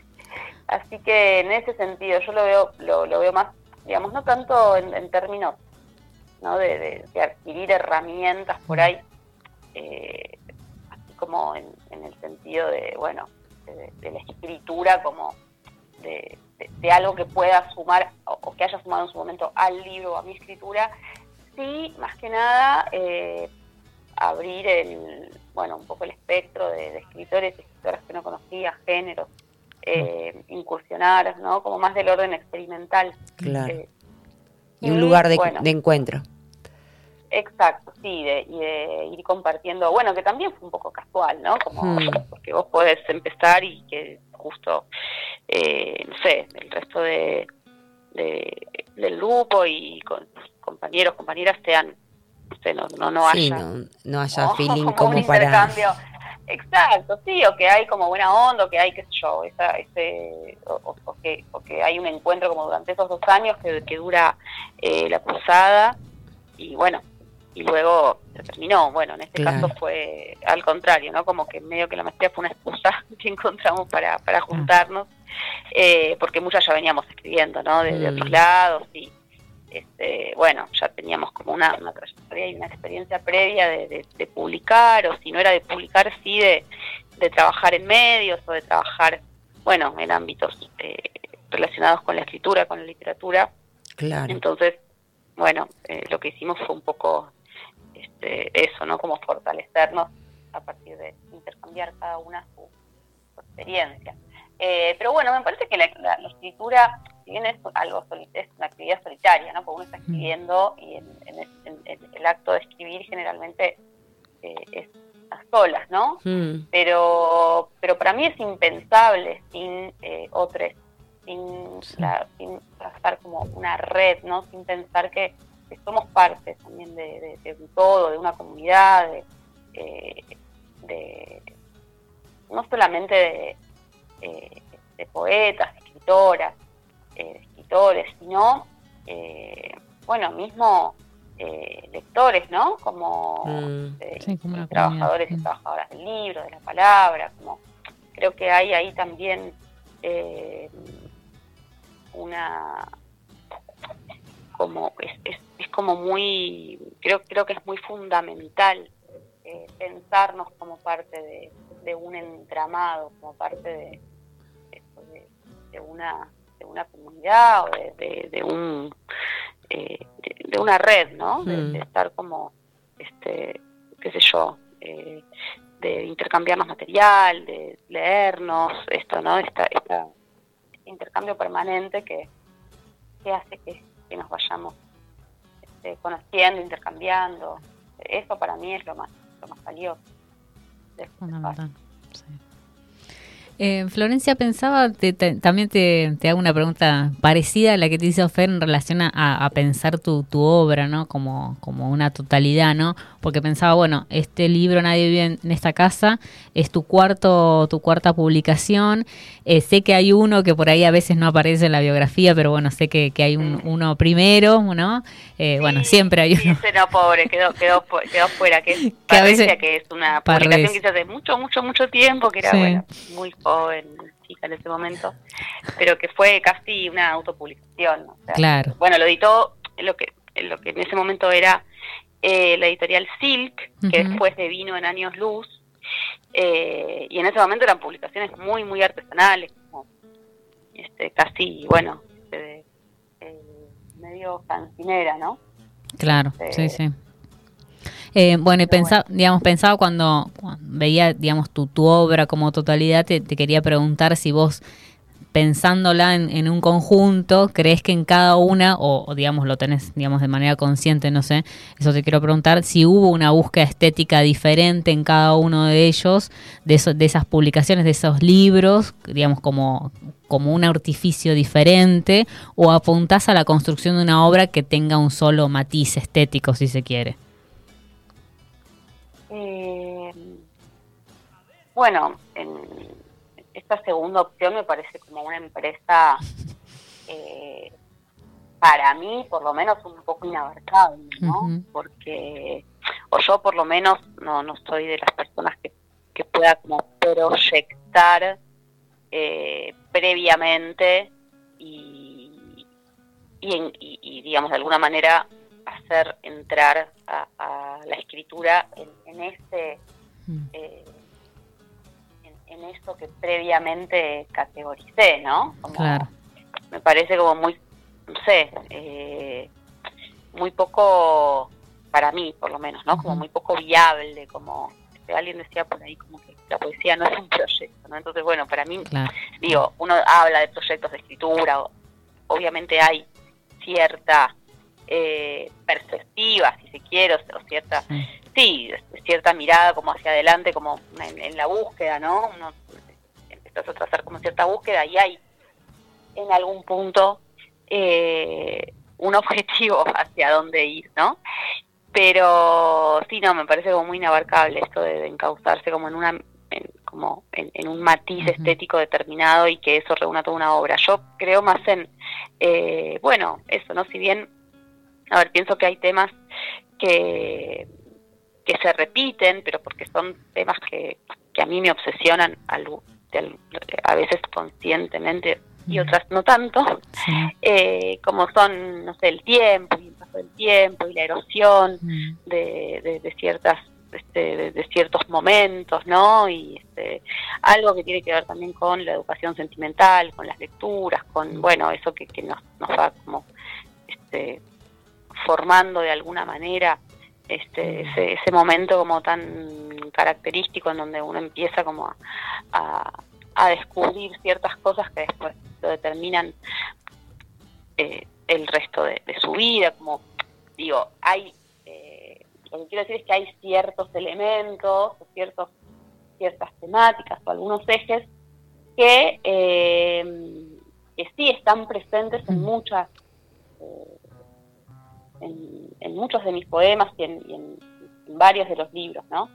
Así que en ese sentido yo lo veo, lo, lo veo más, digamos, no tanto en, en términos ¿no? de, de- de adquirir herramientas por ahí, eh, así como en, en el sentido de, bueno, de, de la escritura como de, de- de algo que pueda sumar o, o que haya sumado en su momento al libro o a mi escritura, sí, más que nada, eh, abrir el, bueno, un poco el espectro de, de escritores y escritoras que no conocía, géneros, eh, incursionar, ¿no? Como más del orden experimental. Claro. Eh, Y un y, lugar de, bueno. de encuentro. Exacto, sí, de, y de ir compartiendo, bueno, que también fue un poco casual, ¿no? Como, Hmm. porque vos podés empezar y que justo, eh, no sé, el resto de, de- del grupo y con, compañeros, compañeras sean, no no, no, no sí, haya no, no haya ¿no? feeling un como para... intercambio. Exacto, sí, o que hay como buena onda, o que hay, qué sé yo, esa, ese, o, o- que, o que hay un encuentro como durante esos dos años que, que dura eh, la cruzada y bueno, y luego se terminó. Bueno, en este Claro. caso fue al contrario, ¿no? Como que medio que la maestría fue una excusa que encontramos para, para juntarnos, eh, porque muchas ya veníamos escribiendo, ¿no? De, de Mm. otros lados y este, bueno, ya teníamos como una, una trayectoria y una experiencia previa de, de- de publicar, o si no era de publicar, sí de, de trabajar en medios o de trabajar, bueno, en ámbitos eh, relacionados con la escritura, con la literatura. Claro. Entonces, bueno, eh, lo que hicimos fue un poco este, eso, ¿no? Como fortalecernos a partir de intercambiar cada una su, su experiencia. Eh, pero bueno, me parece que la, la- la escritura, si bien es algo es una actividad solitaria, ¿no? Porque uno está escribiendo y en, en el, en- en el acto de escribir generalmente eh, es a solas, ¿no? Mm, pero pero para mí es impensable sin eh, otros, sin, Sí. la- sin trazar como una red, ¿no? Sin pensar que, que somos parte también de, de- de un todo, de una comunidad, de, eh, de- no solamente de, eh, de poetas, de escritoras, eh, de escritores, sino, eh, bueno, mismo eh, lectores, ¿no? Como mm, eh, Sí, como una trabajadores y trabajadoras del libro, de la palabra, como creo que hay ahí también eh, una como es, es, es como muy creo creo que es muy fundamental eh, pensarnos como parte de, de un entramado como parte de, eso, de, de una de una comunidad o de, un eh, de, una red no de, Mm. de estar como este qué sé yo eh, de intercambiarnos material de leernos esto no esta, esta este intercambio permanente que, que hace que, que nos vayamos este, conociendo intercambiando eso para mí es lo más lo más valioso este Fundamental. sí. Eh, Florencia pensaba, te- te- también te, te hago una pregunta parecida a la que te hizo Fer en relación a, a pensar tu, tu obra, ¿no? Como, como una totalidad, ¿no? Porque pensaba, bueno, este libro Nadie vive en, en esta casa es tu cuarto, tu cuarta publicación. Eh, sé que hay uno que por ahí a veces no aparece en la biografía, pero bueno, sé que, que hay un, uno primero, ¿no? Eh, bueno, siempre hay uno. ese no, pobre, quedó, quedó, quedó fuera, que es Que a veces- que es una publicación que hice hace mucho, mucho, mucho tiempo, que era, Sí. bueno, muy joven, chica en ese momento, pero que fue casi una autopublicación. o sea, Claro. Bueno, lo editó, lo que lo que en ese momento era eh, la editorial Silk, que después de vino en años luz, eh, y en ese momento eran publicaciones muy, muy artesanales, como este, casi, bueno, este, eh, medio cancinera, ¿no? Claro, sí, Este, sí. Eh, bueno, y pensaba, digamos, pensaba cuando, cuando veía, digamos, tu, tu obra como totalidad, te, te quería preguntar si vos, pensándola en, en un conjunto, crees que en cada una, o, o, digamos, lo tenés, digamos, de manera consciente, no sé, eso te quiero preguntar, si hubo una búsqueda estética diferente en cada uno de ellos, de, eso, de esas publicaciones, de esos libros, digamos, como, como un artificio diferente, o apuntás a la construcción de una obra que tenga un solo matiz estético, si se quiere. Eh, bueno, en esta segunda opción me parece como una empresa, eh, para mí, por lo menos, un poco inabarcable, ¿no? Porque, o yo por lo menos, no, no soy de las personas que, que pueda como proyectar eh, previamente y, y, en- y- y, digamos, de alguna manera hacer entrar a, a la escritura en, en este Mm. eh, en, en esto que previamente categoricé, ¿no? Como- Claro. Me parece como muy, no sé, eh, muy poco, para mí por lo menos, ¿no? Como muy poco viable, como alguien decía por ahí como que la poesía no es un proyecto, ¿no? Entonces, bueno, para mí Claro. digo, uno habla de proyectos de escritura, obviamente hay cierta eh, perspectiva, si se quiere, o, o cierta, Sí. cierta mirada como hacia adelante, como en, en la búsqueda, ¿no? Uno a trazar como cierta búsqueda y hay en algún punto eh, un objetivo hacia dónde ir, ¿no? Pero sí, no, me parece como muy inabarcable esto de, de encauzarse como en una en- como en, en un matiz estético determinado y que eso reúna toda una obra. Yo creo más en, eh, bueno, eso, ¿no? Si bien, a ver, pienso que hay temas que, que se repiten, pero porque son temas que, que a mí me obsesionan al- a veces conscientemente y otras no tanto, Sí. eh, como son, no sé, el tiempo y el paso del tiempo y la erosión Mm. de, de- de ciertas este, de, de ciertos momentos, ¿no? Y este, algo que tiene que ver también con la educación sentimental, con las lecturas, con, bueno, eso que, que nos, nos va como este, formando de alguna manera este, ese, ese momento como tan característico en donde uno empieza como a, a- descubrir ciertas cosas que después lo determinan eh, el resto de, de su vida, como digo, hay eh, lo que quiero decir es que hay ciertos elementos, o ciertos, ciertas temáticas o algunos ejes que, eh, que sí están presentes en muchas, en, en muchos de mis poemas y en, y en- en varios de los libros, ¿no?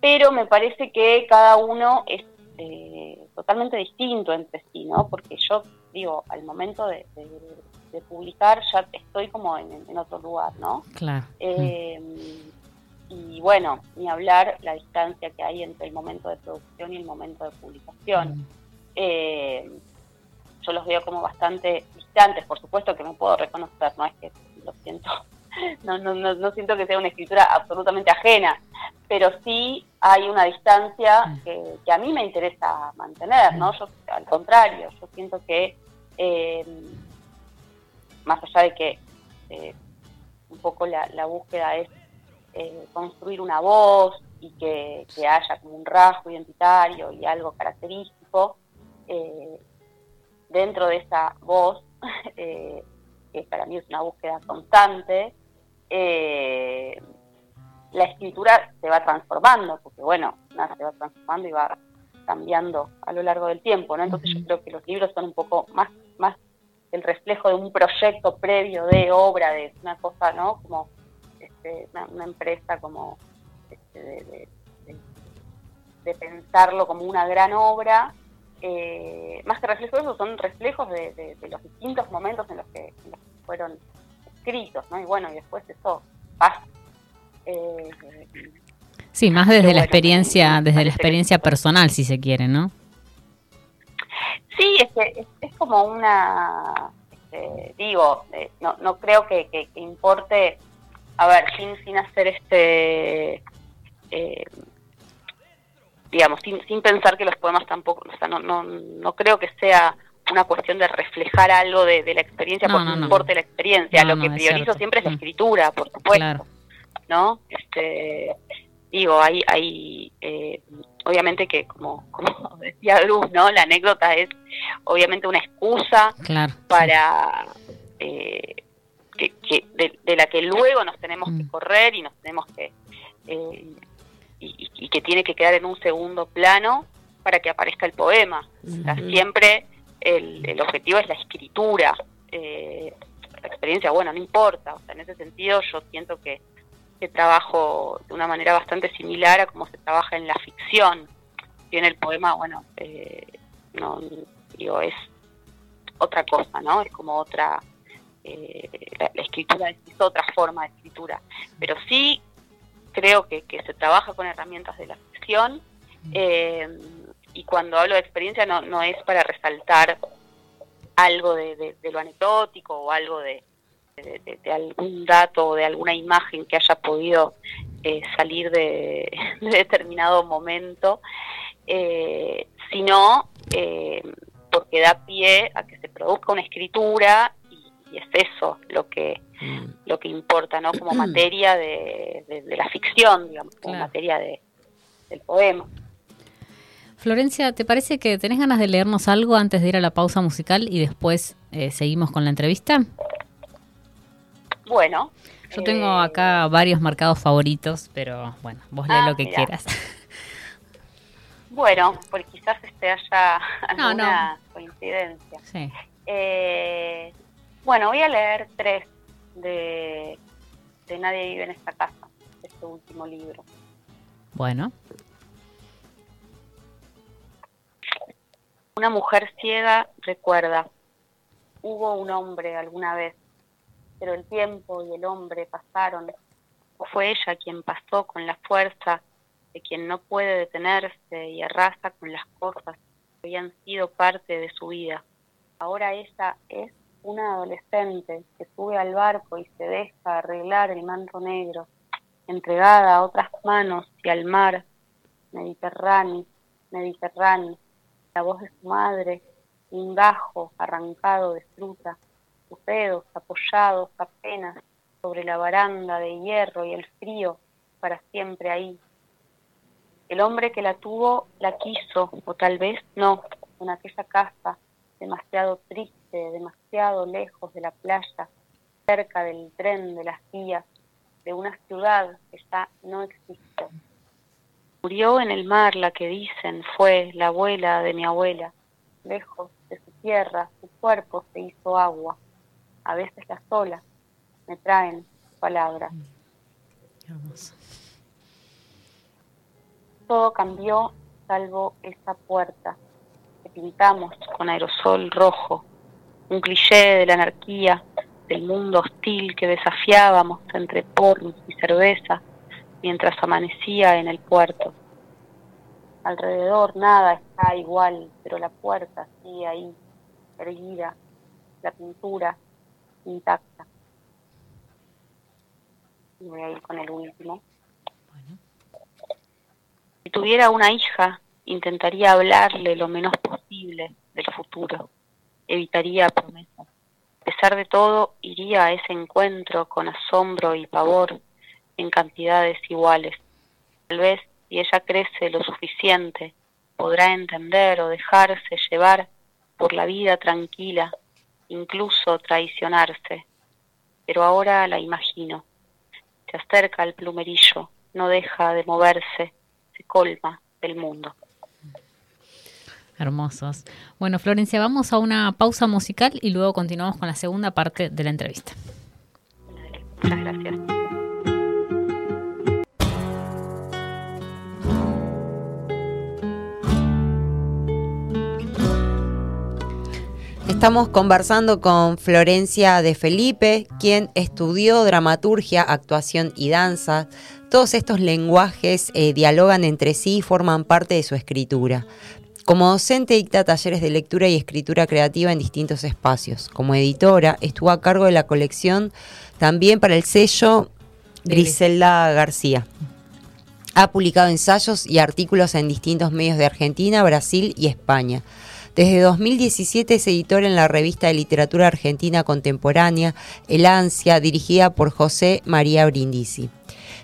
Pero me parece que cada uno es eh, totalmente distinto entre sí, ¿no? Porque yo digo, al momento de, de- de publicar ya estoy como en, otro lugar, ¿no? Claro. Eh, y bueno, ni hablar la distancia que hay entre el momento de producción y el momento de publicación. Mm. Eh, yo los veo como bastante distantes, por supuesto que me puedo reconocer, no es que lo siento, no, no, siento que sea una escritura absolutamente ajena, pero sí hay una distancia que, a mí me interesa mantener, ¿no? Yo, al contrario, yo siento que eh, más allá de que eh, un poco la, búsqueda es eh, construir una voz y que, que haya como un rasgo identitario y algo característico, dentro de esa voz, que para mí es una búsqueda constante, eh, la escritura se va transformando, porque bueno, nada se va transformando y va cambiando a lo largo del tiempo, ¿no? Entonces yo creo que los libros son un poco más, más el reflejo de un proyecto previo de obra, de una cosa, ¿no? Como este, una, una empresa como este, de, de- de- de pensarlo como una gran obra, eh, más que reflejos de eso, son reflejos de, de- de los distintos momentos en los que, en los que fueron escritos, ¿no? Y bueno, y después eso pasa. Eh, Sí, más desde la experiencia, desde la experiencia personal, si se quiere, ¿no? Sí, es, que es, es como una este, digo, eh, no, no creo que, que, importe, a ver, sin, sin hacer este, eh, digamos, sin, sin pensar que los poemas tampoco, o sea, no, no, no creo que sea una cuestión de reflejar algo de, la experiencia porque no, importe la experiencia. Lo que priorizo siempre es la mm. escritura, por supuesto. ¿No? Este, digo, hay, hay eh, obviamente que como, como decía Luz, ¿no? La anécdota es obviamente una excusa para eh, que, de, la que luego nos tenemos que mm. correr y nos tenemos que eh, y, que tiene que quedar en un segundo plano para que aparezca el poema. siempre el, el, objetivo es la escritura. Eh, la experiencia, bueno, no importa. O sea, en ese sentido yo siento que, que trabajo de una manera bastante similar a como se trabaja en la ficción. Y en el poema, bueno, eh, no digo, es otra cosa, ¿no? Es como otra, eh, la, escritura es, otra forma de escritura. Pero sí creo que, que se trabaja con herramientas de la ficción. Eh, y cuando hablo de experiencia no, no es para resaltar algo de, lo anecdótico o algo de, algún dato o de alguna imagen que haya podido eh, salir de, determinado momento, eh, sino eh, porque da pie a que se produzca una escritura y, es eso lo que mm. lo que importa, ¿no? Como materia de, la ficción, digamos, como materia del poema. Florencia, ¿te parece que tenés ganas de leernos algo antes de ir a la pausa musical y después eh, seguimos con la entrevista? Bueno. Yo tengo eh, acá varios marcados favoritos, pero bueno, vos lee ah, lo que quieras. Bueno, porque quizás este haya alguna coincidencia. Sí. Eh, bueno, voy a leer tres de, de Nadie vive en esta casa, este último libro. Bueno. Una mujer ciega recuerda, hubo un hombre alguna vez, pero el tiempo y el hombre pasaron, o fue ella quien pasó con la fuerza de quien no puede detenerse y arrasa con las cosas que habían sido parte de su vida. Ahora ella es una adolescente que sube al barco y se deja arreglar el manto negro, entregada a otras manos y al mar, Mediterráneo, Mediterráneo, la voz de su madre, un gajo arrancado de fruta, sus dedos apoyados apenas sobre la baranda de hierro y el frío para siempre ahí. El hombre que la tuvo la quiso, o tal vez no, en aquella casa, demasiado triste, demasiado lejos de la playa, cerca del tren de las vías, de una ciudad que ya no existe. Murió en el mar la que dicen fue la abuela de mi abuela. Lejos de su tierra, su cuerpo se hizo agua. A veces las olas me traen palabras. Todo cambió salvo esa puerta que pintamos con aerosol rojo, un cliché de la anarquía, del mundo hostil que desafiábamos entre pornos y cerveza mientras amanecía en el puerto. Alrededor nada está igual, pero la puerta sigue ahí, erguida, la pintura intacta. Voy a ir con el último. Si tuviera una hija, intentaría hablarle lo menos posible del futuro. Evitaría promesas. A pesar de todo, iría a ese encuentro con asombro y pavor en cantidades iguales. Tal vez si ella crece lo suficiente, podrá entender o dejarse llevar por la vida tranquila, incluso traicionarse. Pero ahora la imagino. Se acerca al plumerillo, no deja de moverse, se colma del mundo. Hermosos. Bueno, Florencia, vamos a una pausa musical y luego continuamos con la segunda parte de la entrevista. Muchas gracias. Estamos conversando con Florencia de Felipe, quien estudió dramaturgia, actuación y danza. Todos estos lenguajes eh, dialogan entre sí y forman parte de su escritura. Como docente dicta talleres de lectura y escritura creativa en distintos espacios. Como editora estuvo a cargo de la colección también para el sello Griselda García. Ha publicado ensayos y artículos en distintos medios de Argentina, Brasil y España. Desde 2017 es editor en la revista de literatura argentina contemporánea El Ansia, dirigida por José María Brindisi.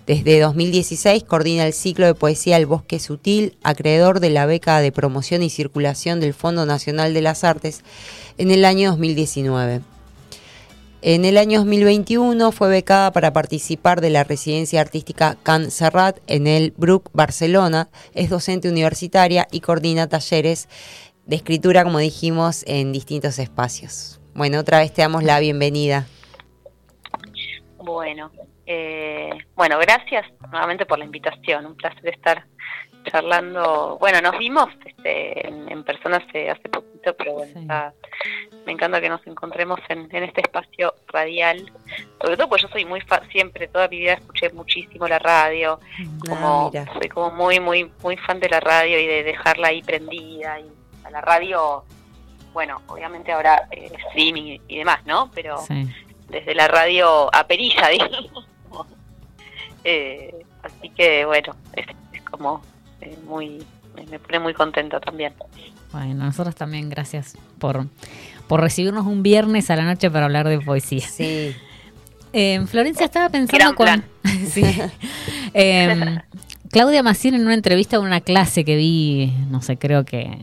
Desde 2016 coordina el ciclo de poesía El Bosque Sutil, acreedor de la beca de promoción y circulación del Fondo Nacional de las Artes en el año 2019. En el año 2021 fue becada para participar de la residencia artística Can Serrat en el Bruc, Barcelona. Es docente universitaria y coordina talleres de escritura, como dijimos, en distintos espacios. Bueno, otra vez te damos la bienvenida. Bueno, eh, bueno, gracias nuevamente por la invitación. Un placer estar charlando. Bueno, nos vimos este, en, persona hace, hace poquito, pero bueno, me encanta que nos encontremos en, este espacio radial. Sobre todo porque yo soy muy siempre, toda mi vida escuché muchísimo la radio. Ah, como, soy como muy, muy, muy fan de la radio y de dejarla ahí prendida. Y a la radio, bueno, obviamente ahora eh, streaming y demás, ¿no? Pero desde la radio a perilla, digamos. Eh, así que bueno, es, como eh, muy, me pone muy contento también. Bueno, nosotros también gracias por, por recibirnos un viernes a la noche para hablar de poesía. Sí. Eh, Florencia estaba pensando con... sí. Em, Claudia Maciel en una entrevista en una clase que vi, no sé, creo que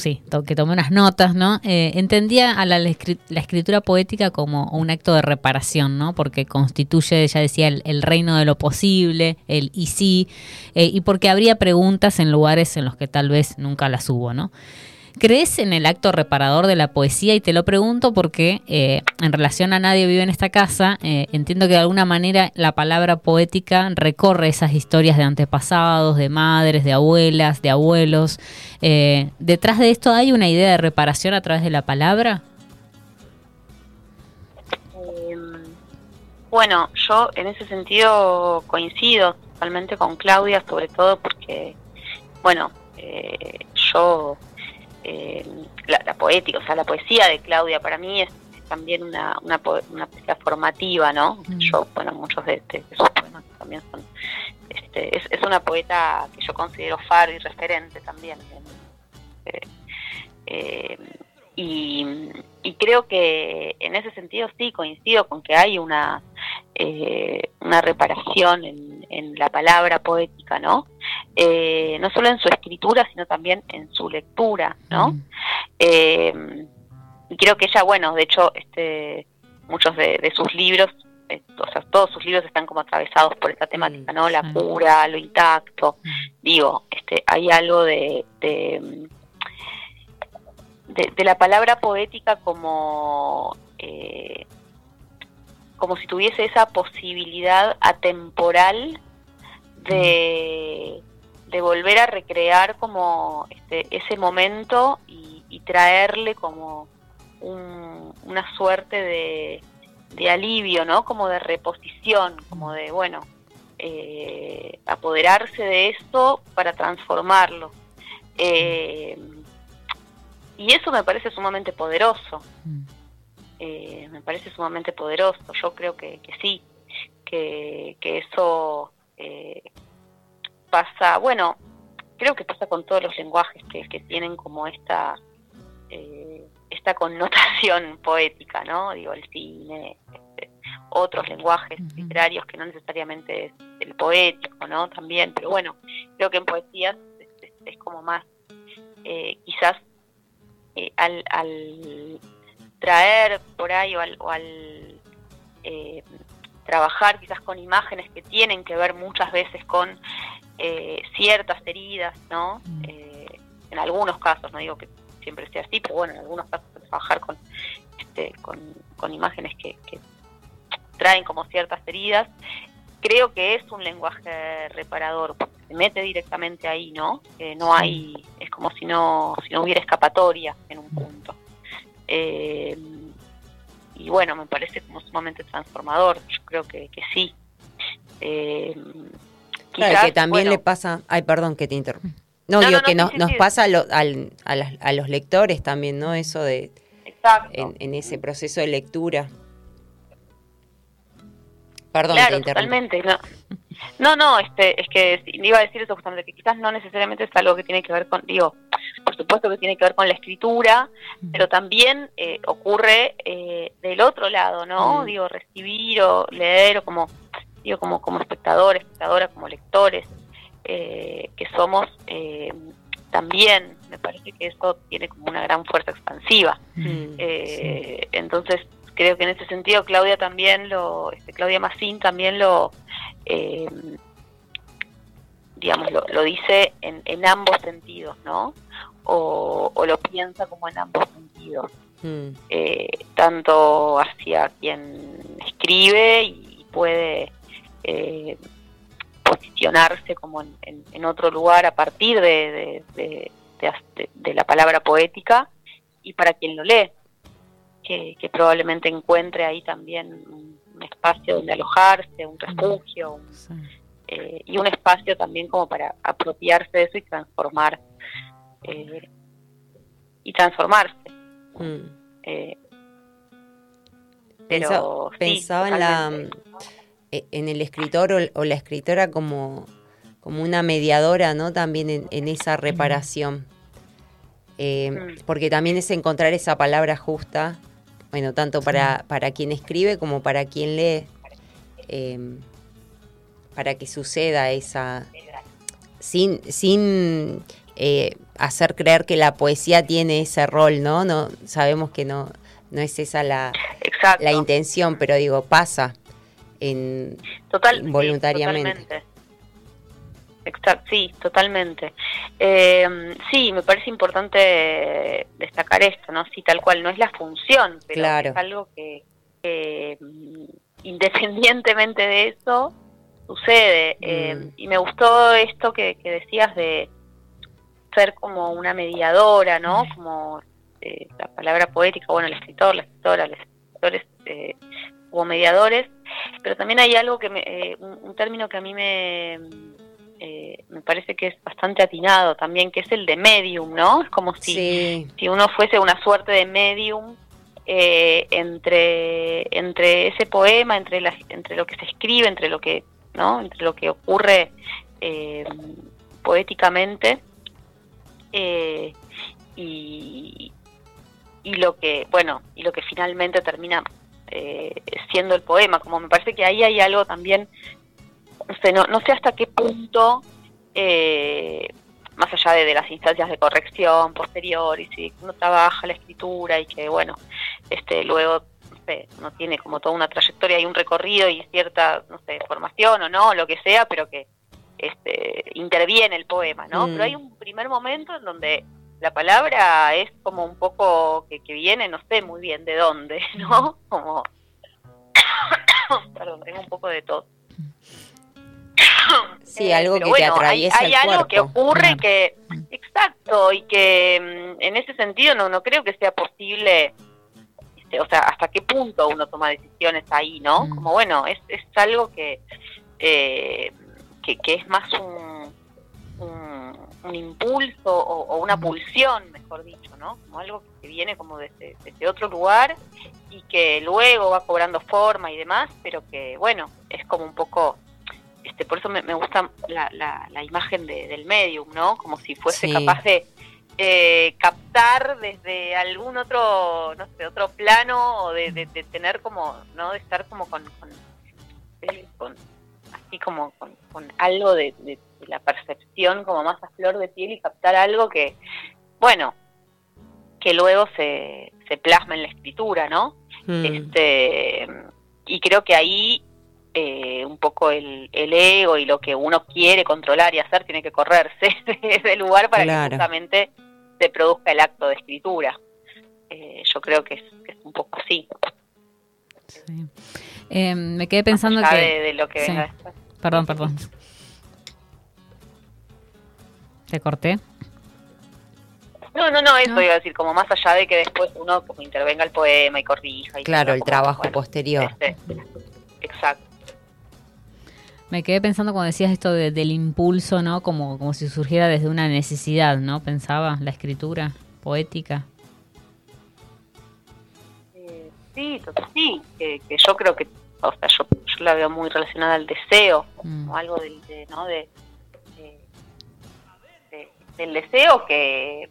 sí, que tomé unas notas, ¿no? Eh, entendía a la, escritura poética como un acto de reparación, ¿no? Porque constituye, ya decía, el, reino de lo posible, el y sí, eh, y porque habría preguntas en lugares en los que tal vez nunca las hubo, ¿no? ¿Crees en el acto reparador de la poesía? Y te lo pregunto porque eh, en relación a Nadie vive en esta casa, eh, entiendo que de alguna manera la palabra poética recorre esas historias de antepasados, de madres, de abuelas, de abuelos. Eh, ¿Detrás de esto hay una idea de reparación a través de la palabra? Em, bueno, yo en ese sentido coincido totalmente con Claudia, sobre todo porque, bueno, yo eh, la, poética, o sea, la poesía de Claudia para mí es, también una, una, poesía formativa, ¿no? Mm. Yo, bueno, muchos de, sus poemas también son... Este, es, una poeta que yo considero faro y referente también. Eh, eh, y, creo que en ese sentido sí coincido con que hay una, una reparación en, en la palabra poética, ¿no? Eh, no solo en su escritura, sino también en su lectura, ¿no? Eh, y creo que ella, bueno, de hecho, este, muchos de, sus libros, eh, o sea, todos sus libros están como atravesados por esta temática, ¿no? La cura, lo intacto. Digo, este, hay algo de, de, la palabra poética como como si tuviese esa posibilidad atemporal de, volver a recrear como este, ese momento y, traerle como una suerte de, de, alivio, ¿no? Como de reposición, como de, bueno, eh, apoderarse de esto para transformarlo. Eh, y eso me parece sumamente poderoso. Eh, me parece sumamente poderoso. Yo creo que, que sí, que, que eso pasa, bueno, creo que pasa con todos los lenguajes que, que tienen como esta eh, esta connotación poética, ¿no? Digo, el cine, este, otros lenguajes literarios que no necesariamente es el poético, ¿no? También, pero bueno, creo que en poesías es, como más, eh, quizás eh, al, al, traer por ahí o al, o al trabajar quizás con imágenes que tienen que ver muchas veces con eh, ciertas heridas, ¿no? Mm. Eh, en algunos casos, no digo que siempre sea así, pero bueno, en algunos casos trabajar con, este, con, imágenes que, traen como ciertas heridas, creo que es un lenguaje reparador, porque se mete directamente ahí, ¿no? no hay, es como si no, si no hubiera escapatoria en un punto. Eh, y bueno, me parece como sumamente transformador, yo creo que, que sí. Eh, claro, que también le pasa, ay, perdón que te interrumpo. No, No, digo no, que nos, nos pasa a, lo- al- a las- a los lectores también, ¿no? Eso de Exacto. en, en ese proceso de lectura. Perdón, claro, te totalmente. No. no, no, este, es que iba a decir eso justamente, que quizás no necesariamente es algo que tiene que ver con, digo, supuesto que tiene que ver con la escritura, pero también eh, ocurre eh, del otro lado, ¿no? Mm. Digo, recibir o leer o como, digo, como, como espectador, espectadora, como lectores, eh, que somos, eh, también me parece que eso tiene como una gran fuerza expansiva. Mm, Eh, Entonces, creo que en ese sentido Claudia también lo, este, Claudia Massín también lo, eh, digamos, lo, lo dice en, en ambos sentidos, ¿no? O, o lo piensa como en ambos sentidos, mm, eh, tanto hacia quien escribe y puede eh, posicionarse como en, en- en otro lugar a partir de, de- de- de- de la palabra poética y para quien lo lee, que, que probablemente encuentre ahí también un, un espacio donde alojarse, un refugio un- Sí. eh, y un espacio también como para apropiarse de eso y transformar eh, y transformarse. mm. eh, pero sí, pensaba en la eh, en el escritor o, o la escritora como, como una mediadora, ¿no? También en, en esa reparación. Eh, Mm. Porque también es encontrar esa palabra justa, bueno, tanto para, para quien escribe como para quien lee, eh, para que suceda esa... Sin, sin eh, hacer creer que la poesía tiene ese rol, ¿no? no sabemos que no, no es esa la, Exacto. la intención, pero digo, pasa en Total, sí, involuntariamente. totalmente. Exacto, sí, totalmente. Eh, sí, me parece importante destacar esto, ¿no? Sí, tal cual, no es la función, pero Claro. es algo que, que, mm, independientemente de eso, sucede. Eh, Mm. y me gustó esto que, que decías de ser como una mediadora, ¿no? Como eh, la palabra poética, bueno, el escritor, la escritora, los escritores eh, como mediadores, pero también hay algo que me, eh, un, un término que a mí me, eh, me parece que es bastante atinado también, que es el de medium, ¿no? Es como si, Sí, si uno fuese una suerte de medium eh, entre, entre ese poema, entre, la, entre lo que se escribe, entre lo que, ¿no? entre lo que ocurre eh, poéticamente eh, y, y lo que, bueno, y lo que finalmente termina eh, siendo el poema, como me parece que ahí hay algo también, no sé, no, no sé hasta qué punto, eh, más allá de, las instancias de corrección posteriores, y uno trabaja la escritura y que, bueno, este luego, no sé, no tiene como toda una trayectoria y un recorrido y cierta, no sé, formación o no, lo que sea, pero que este, interviene el poema, ¿no? Mm. Pero hay un primer momento en donde la palabra es como un poco que, que viene, no sé muy bien de dónde, ¿no? Como... Perdón, tengo un poco de tos. sí, algo que te bueno, hay- atraviesa hay, el algo que ocurre que... Exacto, y que mm, en ese sentido no, no creo que sea posible, este, o sea, hasta qué punto uno toma decisiones ahí, ¿no? Mm. Como bueno, es, es algo que, eh, que, que es más un, un, un impulso o, o una pulsión, mejor dicho, ¿no? Como algo que viene como desde, desde otro lugar y que luego va cobrando forma y demás, pero que bueno, es como un poco, este, por eso me, me gusta la, la, la imagen de- del medium, ¿no? Como si fuese Sí. capaz de eh, captar desde algún otro, no sé, otro plano o de, de- de tener como, ¿no? De estar como con, con, eh, con- así como con, con algo de, de- de la percepción como más a flor de piel y captar algo que, bueno, que luego se, se plasma en la escritura, ¿no? Mm, Este, y creo que ahí eh, un poco el, el ego y lo que uno quiere controlar y hacer tiene que correrse de ese lugar para Claro. que justamente se produzca el acto de escritura. Eh, yo creo que es, que es un poco así, Sí. Eh, me quedé pensando que... de, de lo que sí. venga después. Perdón, perdón. ¿Te corté? No, no, no, eso No. iba a decir, como más allá de que después uno como intervenga el poema y corrija. Y Claro, el trabajo bueno, posterior. este, exacto. Me quedé pensando cuando decías esto del impulso, ¿no? Como, como si surgiera desde una necesidad, ¿no? Pensaba la escritura poética. Eh, sí, sí, que, yo creo que, o sea, yo, la veo muy relacionada al deseo, mm. algo del, de, ¿no? De, del deseo que,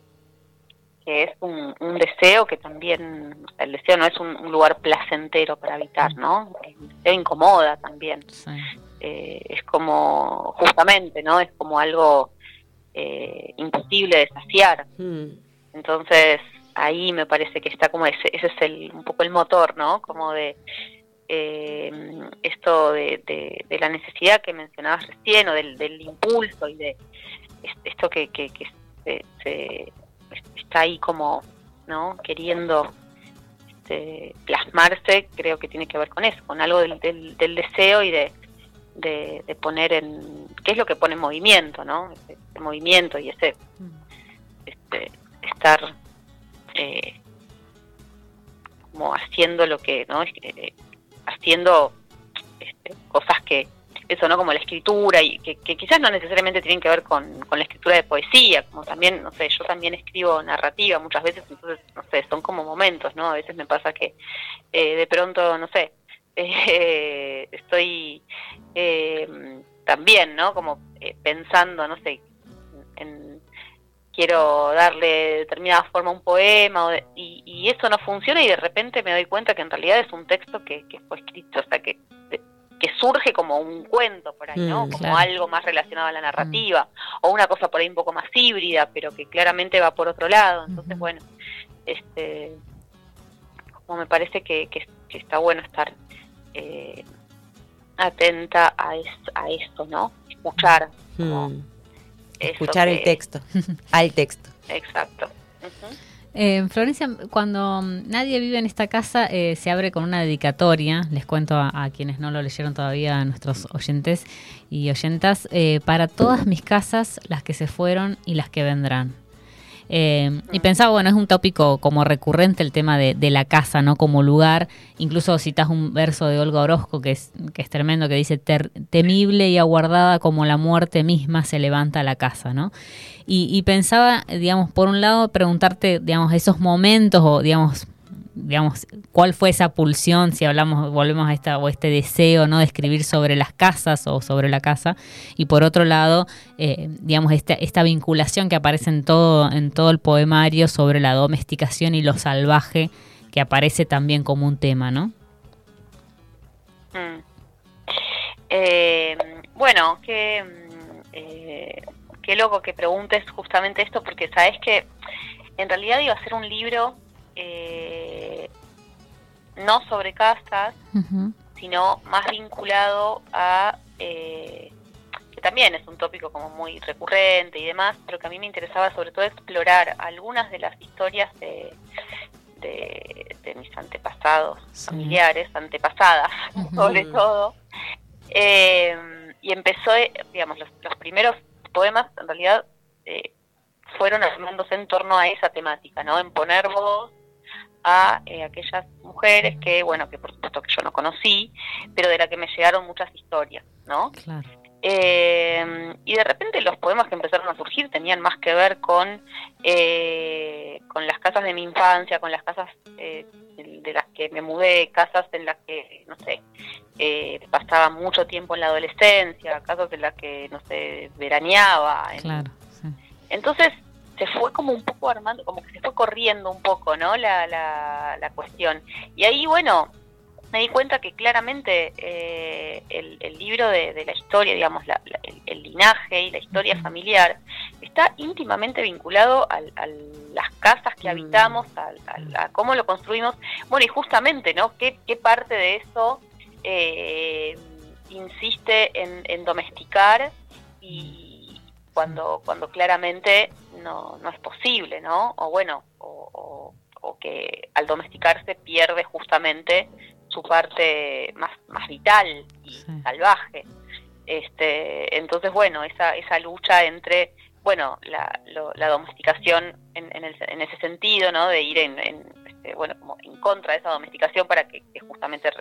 que es un, deseo que también, el deseo no es un, lugar placentero para habitar, ¿no? El deseo incomoda también. Eh, es como, justamente, ¿no? Es como algo eh, imposible de saciar. Hmm. Entonces, ahí me parece que está como ese, ese es el, un poco el motor, ¿no? Como de eh, esto de, la necesidad que mencionabas recién, o del, del impulso y de esto que, que, se, está ahí como, ¿no? Queriendo este, plasmarse, creo que tiene que ver con eso, con algo del, del deseo y de, de, poner en qué es lo que pone en movimiento, ¿no? Ese, movimiento y ese este, estar eh, como haciendo lo que, ¿no? Eh, haciendo este, cosas que eso, ¿no? Como la escritura y que, quizás no necesariamente tienen que ver con, con, la escritura de poesía, como también, no sé, yo también escribo narrativa muchas veces, entonces, no sé, son como momentos, ¿no? A veces me pasa que eh, de pronto, no sé, eh, estoy eh, también, ¿no? Como eh, pensando, no sé, en, quiero darle determinada forma a un poema y, eso no funciona y de repente me doy cuenta que en realidad es un texto que, fue escrito, o sea, que, que surge como un cuento por ahí, ¿no? Mm, como algo más relacionado a la narrativa o una cosa por ahí un poco más híbrida, pero que claramente va por otro lado. Entonces, bueno, este como me parece que, que está bueno estar eh, atenta a, a, esto, ¿no? Escuchar. Hmm. Escuchar el texto, al texto. Exacto. Eh, Florencia, cuando nadie vive en esta casa, eh, se abre con una dedicatoria, les cuento a, quienes no lo leyeron todavía, a nuestros oyentes y oyentas, para todas mis casas, las que se fueron y las que vendrán. Eh, y pensaba, bueno, es un tópico como recurrente el tema de, la casa, ¿no? Como lugar. Incluso citas un verso de Olga Orozco que es, que es tremendo, que dice, temible y aguardada como la muerte misma se levanta la casa, ¿no? Y, y pensaba, digamos, por un lado, preguntarte, digamos, esos momentos o, digamos, digamos, cuál fue esa pulsión, si hablamos, volvemos a esta, o este deseo, ¿no? De escribir sobre las casas o sobre la casa. Y por otro lado, eh, digamos, esta, esta vinculación que aparece en todo, en todo el poemario sobre la domesticación y lo salvaje, que aparece también como un tema, ¿no? Mm. Eh, bueno, qué, mm, eh, qué loco que preguntes justamente esto, porque sabes que en realidad iba a ser un libro eh, no sobre casas, sino más vinculado a, eh, que también es un tópico como muy recurrente y demás, pero que a mí me interesaba sobre todo explorar algunas de las historias de, de, mis antepasados familiares, antepasadas sobre todo. Eh, y empezó, digamos, los, los, primeros poemas en realidad eh, fueron armándose en torno a esa temática, ¿no? En poner voz a eh, aquellas mujeres que, bueno, que por supuesto que yo no conocí, pero de la que me llegaron muchas historias, ¿no? Eh, y de repente los poemas que empezaron a surgir tenían más que ver con, eh, con las casas de mi infancia, con las casas de, las que me mudé, casas en las que, no sé, pasaba mucho tiempo en la adolescencia, casas en las que, no sé, veraneaba. Claro, Entonces, se fue como un poco armando, como que se fue corriendo un poco, ¿no? La, la, cuestión. Y ahí, bueno, me di cuenta que claramente eh, el, libro de, la historia, digamos, el, linaje y la historia familiar está íntimamente vinculado a las casas que mm. habitamos, a, cómo lo construimos. Bueno, y justamente, ¿no? ¿Qué, qué parte de eso eh, insiste en, domesticar y cuando, cuando claramente no, no es posible, ¿no? O bueno, o, que al domesticarse pierde justamente su parte más, más vital y salvaje. Este, entonces, bueno, esa, esa lucha entre, bueno, la, la domesticación en, en, en, ese sentido, ¿no? De ir en, este, bueno, como en contra de esa domesticación para que, justamente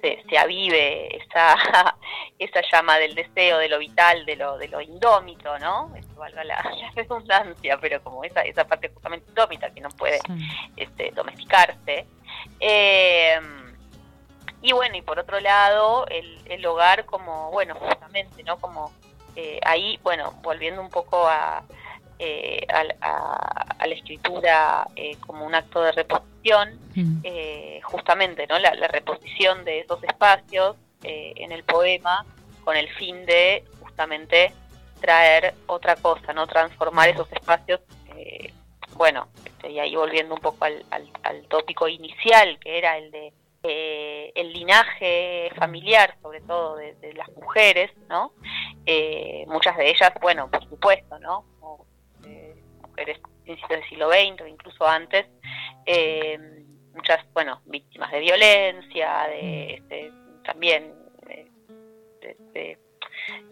se, se avive esa, esa llama del deseo, de lo vital, de lo, de lo indómito, ¿no? Esto valga la, redundancia, pero como esa, esa parte justamente indómita que no puede este, domesticarse. Eh, y bueno, y por otro lado, el, el hogar como, bueno, justamente, ¿no? Como eh, ahí, bueno, volviendo un poco a, eh, a, la escritura eh, como un acto de reposición, mm. eh, justamente ¿no? La, reposición de esos espacios en el poema con el fin de justamente traer otra cosa, no transformar esos espacios, bueno, este, y ahí volviendo un poco al, tópico inicial, que era el de el linaje familiar, sobre todo de, las mujeres, ¿no? muchas de ellas, bueno, por supuesto, ¿no? Principios del siglo XX o incluso antes, eh, muchas, bueno, víctimas de violencia, de, este, también de,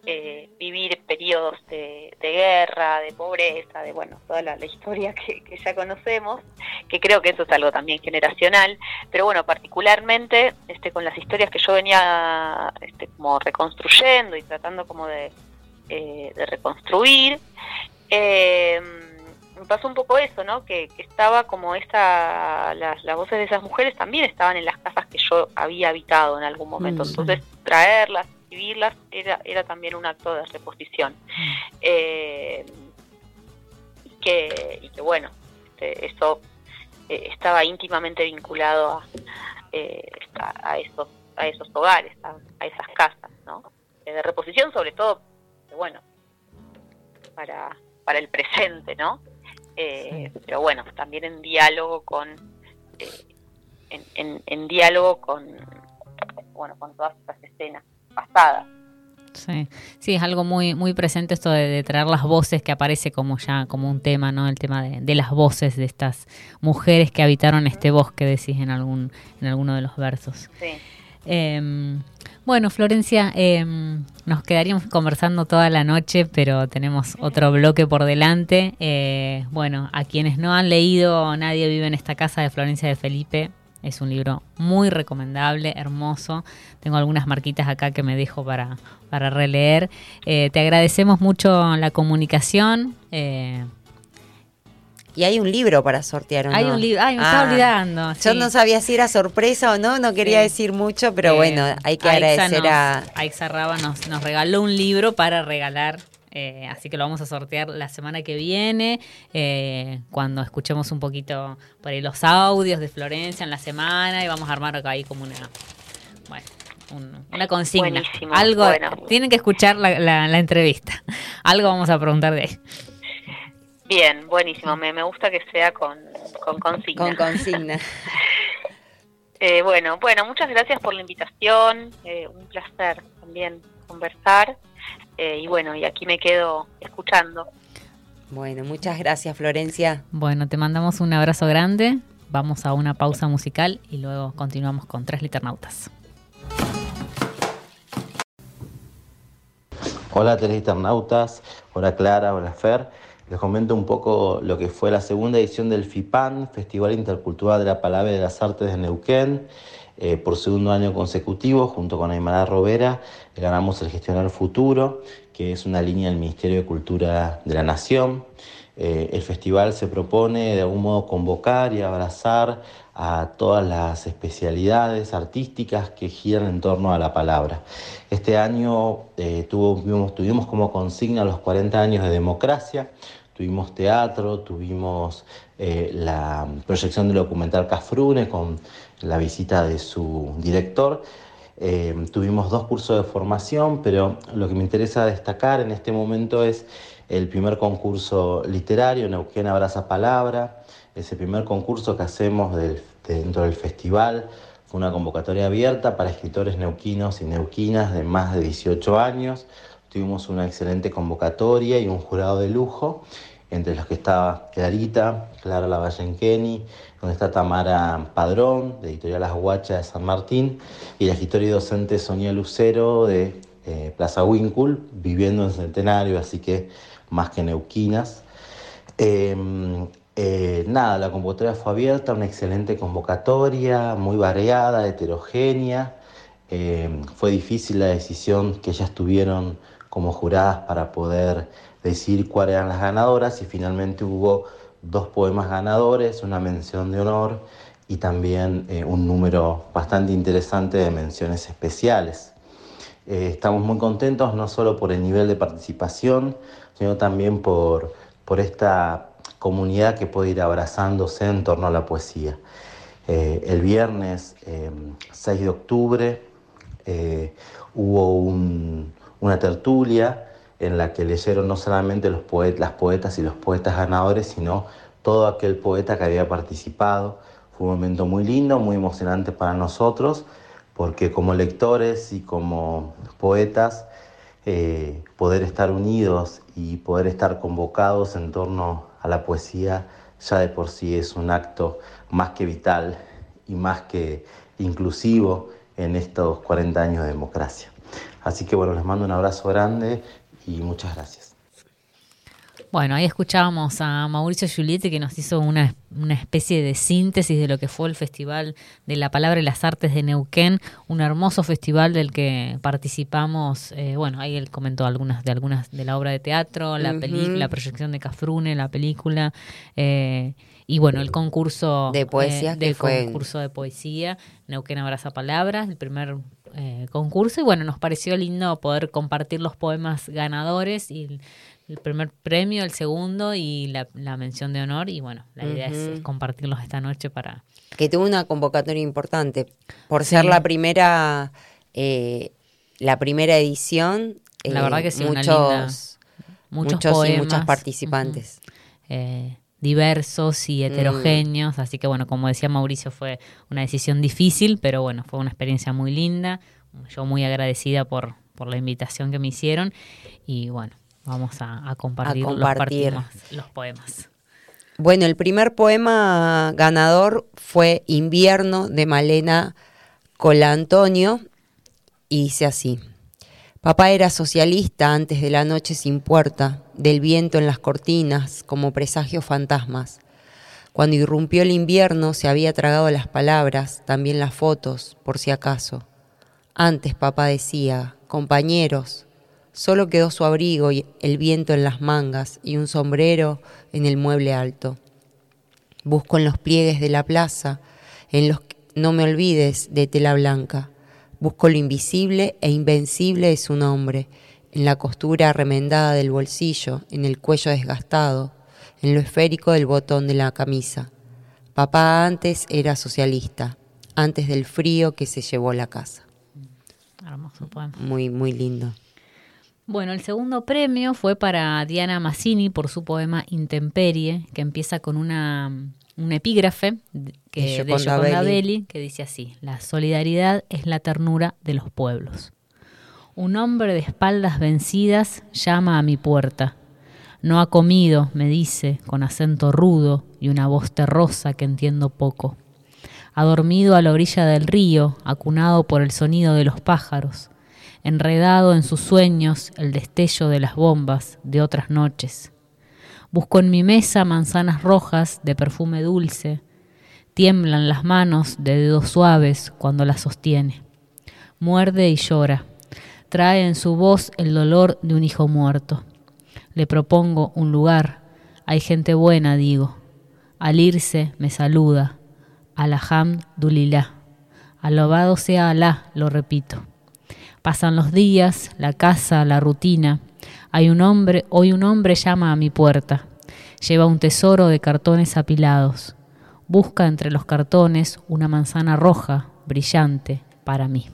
eh, vivir periodos de, guerra, de pobreza, de bueno, toda la, historia que, ya conocemos, que creo que eso es algo también generacional, pero bueno, particularmente este, con las historias que yo venía este, como reconstruyendo y tratando como de, eh, de reconstruir, eh, me pasó un poco eso, ¿no? Que, estaba como esa, las, voces de esas mujeres también estaban en las casas que yo había habitado en algún momento. Mm. Entonces, traerlas, vivirlas, era, era también un acto de reposición. Eh, y, que, y que, bueno, este, eso eh, estaba íntimamente vinculado a, eh, a, esos, a esos hogares, a, esas casas, ¿no? de reposición, sobre todo, bueno, para, para el presente, ¿no? Eh, pero bueno, también en diálogo con, eh, en, diálogo con, bueno, con todas estas escenas pasadas. Sí, sí, es algo muy muy presente esto de, traer las voces que aparece como ya como un tema, ¿no? El tema de, las voces de estas mujeres que habitaron este bosque, decís en algún en alguno de los versos. Sí. Em, bueno, Florencia, em, nos quedaríamos conversando toda la noche, pero tenemos otro bloque por delante. Eh, bueno, a quienes no han leído Nadie vive en esta casa de Florencia de Felipe, es un libro muy recomendable, hermoso. Tengo algunas marquitas acá que me dejo para, para releer. Eh, te agradecemos mucho la comunicación. Eh, y hay un libro para sortear, Hay un libro, ay, me estaba ah, olvidando. Yo no sabía si era sorpresa o no, no quería decir mucho, pero bueno, hay que agradecer a... Aixa Raba nos, nos regaló un libro para regalar eh, así que lo vamos a sortear la semana que viene, eh, cuando escuchemos un poquito por ahí los audios de Florencia en la semana y vamos a armar acá ahí como una, bueno, una consigna. Algo, tienen que escuchar la, la, entrevista. Algo vamos a preguntar de ahí. Bien, buenísimo. Me, me gusta que sea con, con consigna. Con consigna. eh, bueno, bueno, muchas gracias por la invitación. Eh, un placer también conversar. Eh, y bueno, y aquí me quedo escuchando. Bueno, muchas gracias, Florencia. Bueno, te mandamos un abrazo grande. Vamos a una pausa musical y luego continuamos con Tres Liternautas. Hola, Tres Liternautas. Hola, Clara. Hola, Fer. Les comento un poco lo que fue la segunda edición del FIPAN, Festival Intercultural de la Palabra y de las Artes de Neuquén. Eh, por segundo año consecutivo, junto con Aymara Robera, ganamos el Gestionar Futuro, que es una línea del Ministerio de Cultura de la Nación. Eh, el festival se propone de algún modo convocar y abrazar a todas las especialidades artísticas que giran en torno a la palabra. Este año eh, tuvimos, tuvimos como consigna los 40 años de democracia, tuvimos teatro, tuvimos eh, la proyección del documental Cafrune con la visita de su director. Eh, tuvimos dos cursos de formación, pero lo que me interesa destacar en este momento es el primer concurso literario, Neuquén Abraza Palabra, ese primer concurso que hacemos dentro del festival. Fue una convocatoria abierta para escritores neuquinos y neuquinas de más de 18 años. Tuvimos una excelente convocatoria y un jurado de lujo, entre los que estaba Clarita, Clara Lavallenqueni, donde está Tamara Padrón, de Editorial Las Guachas de San Martín, y la escritora y docente Sonia Lucero, de eh, Plaza Wincul, viviendo en Centenario, así que más que neuquinas. Em, eh, nada, la convocatoria fue abierta, una excelente convocatoria, muy variada, heterogénea. Eh, fue difícil la decisión que ellas tuvieron como juradas para poder decir cuáles eran las ganadoras y finalmente hubo dos poemas ganadores, una mención de honor y también eh, un número bastante interesante de menciones especiales. Eh, estamos muy contentos no solo por el nivel de participación, sino también por, por esta comunidad que puede ir abrazándose en torno a la poesía. Eh, el viernes 6 de octubre hubo una tertulia en la que leyeron no solamente los las poetas y los poetas ganadores, sino todo aquel poeta que había participado. Fue un momento muy lindo, muy emocionante para nosotros, porque como lectores y como poetas, eh, poder estar unidos y poder estar convocados en torno a la poesía ya de por sí es un acto más que vital y más que inclusivo en estos 40 años de democracia. Así que bueno, les mando un abrazo grande y muchas gracias. Bueno, ahí escuchábamos a Mauricio Giulietti que nos hizo una, especie de síntesis de lo que fue el Festival de la Palabra y las Artes de Neuquén, un hermoso festival del que participamos. Eh, bueno, ahí él comentó algunas de algunas de la obra de teatro, la película, la proyección de Cafrune, la película. Eh, y bueno, el concurso de poesía, eh, concurso de poesía, Neuquén Abraza Palabras, el primer concurso. Y bueno, nos pareció lindo poder compartir los poemas ganadores y el primer premio, el segundo y la, mención de honor. Y bueno, la idea es, compartirlos esta noche para... Que tuvo una convocatoria importante. Por ser la primera, eh, la primera edición. la verdad que sí, muchos, muchos, y muchas participantes. Eh, diversos y heterogéneos, así que bueno, como decía Mauricio, fue una decisión difícil, pero bueno, fue una experiencia muy linda, yo muy agradecida por, por la invitación que me hicieron y bueno, Vamos a, compartir, Los, poemas. Bueno, el primer poema ganador fue Invierno de Malena Colantonio y dice así. Papá era socialista antes de la noche sin puerta, del viento en las cortinas, como presagios fantasmas. Cuando irrumpió el invierno se había tragado las palabras, también las fotos, por si acaso. Antes papá decía, compañeros, Solo quedó su abrigo y el viento en las mangas y un sombrero en el mueble alto. Busco en los pliegues de la plaza, en los no me olvides de tela blanca. Busco lo invisible e invencible de su nombre, en la costura remendada del bolsillo, en el cuello desgastado, en lo esférico del botón de la camisa. Papá antes era socialista, antes del frío que se llevó la casa. Hermoso poema. Muy, muy lindo. Bueno, el segundo premio fue para Diana Massini por su poema Intemperie, que empieza con una, un epígrafe que, de Gioconda Belli, que dice así, la solidaridad es la ternura de los pueblos. Un hombre de espaldas vencidas llama a mi puerta. No ha comido, me dice, con acento rudo y una voz terrosa que entiendo poco. Ha dormido a la orilla del río, acunado por el sonido de los pájaros enredado en sus sueños el destello de las bombas de otras noches. Busco en mi mesa manzanas rojas de perfume dulce, tiemblan las manos de dedos suaves cuando las sostiene. Muerde y llora, trae en su voz el dolor de un hijo muerto. Le propongo un lugar, hay gente buena, digo. Al irse me saluda, Alaham Dulilá. Alabado sea Alá, lo repito. Pasan los días, la casa, la rutina. Hay un hombre, hoy un hombre llama a mi puerta. Lleva un tesoro de cartones apilados. Busca entre los cartones una manzana roja, brillante, para mí.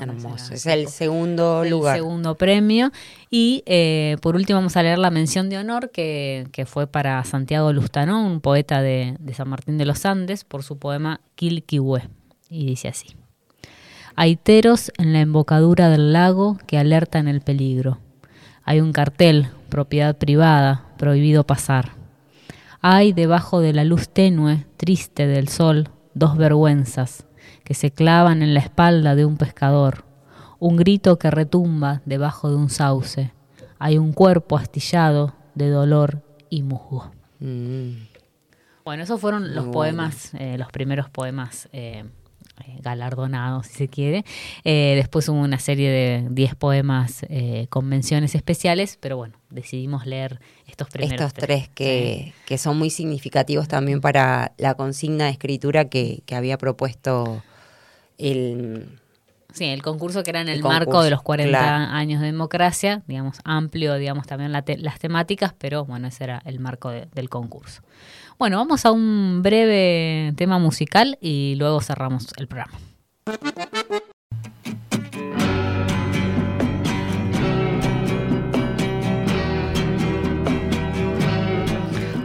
Hermoso. Es el segundo lugar. El segundo premio. Y eh, por último vamos a leer la mención de honor que, fue para Santiago Lustanó, un poeta de, de, San Martín de los Andes, por su poema Quilquihue. Y dice así. Hay teros en la embocadura del lago que alertan el peligro. Hay un cartel, propiedad privada, prohibido pasar. Hay debajo de la luz tenue, triste del sol, dos vergüenzas que se clavan en la espalda de un pescador, un grito que retumba debajo de un sauce. Hay un cuerpo astillado de dolor y musgo. Mm. Bueno, esos fueron los poemas, eh, los primeros poemas eh, eh, galardonado, si se quiere. Eh, después hubo una serie de 10 poemas eh, con menciones especiales, pero bueno, decidimos leer estos primeros Estos tres que, que son muy significativos también para la consigna de escritura que, que había propuesto el, Sí, el concurso que era en el, El marco concurso, de los 40 claro. años de democracia, digamos, amplio, digamos, también la te- las temáticas, pero bueno, ese era el marco de- del concurso. Bueno, vamos a un breve tema musical y luego cerramos el programa.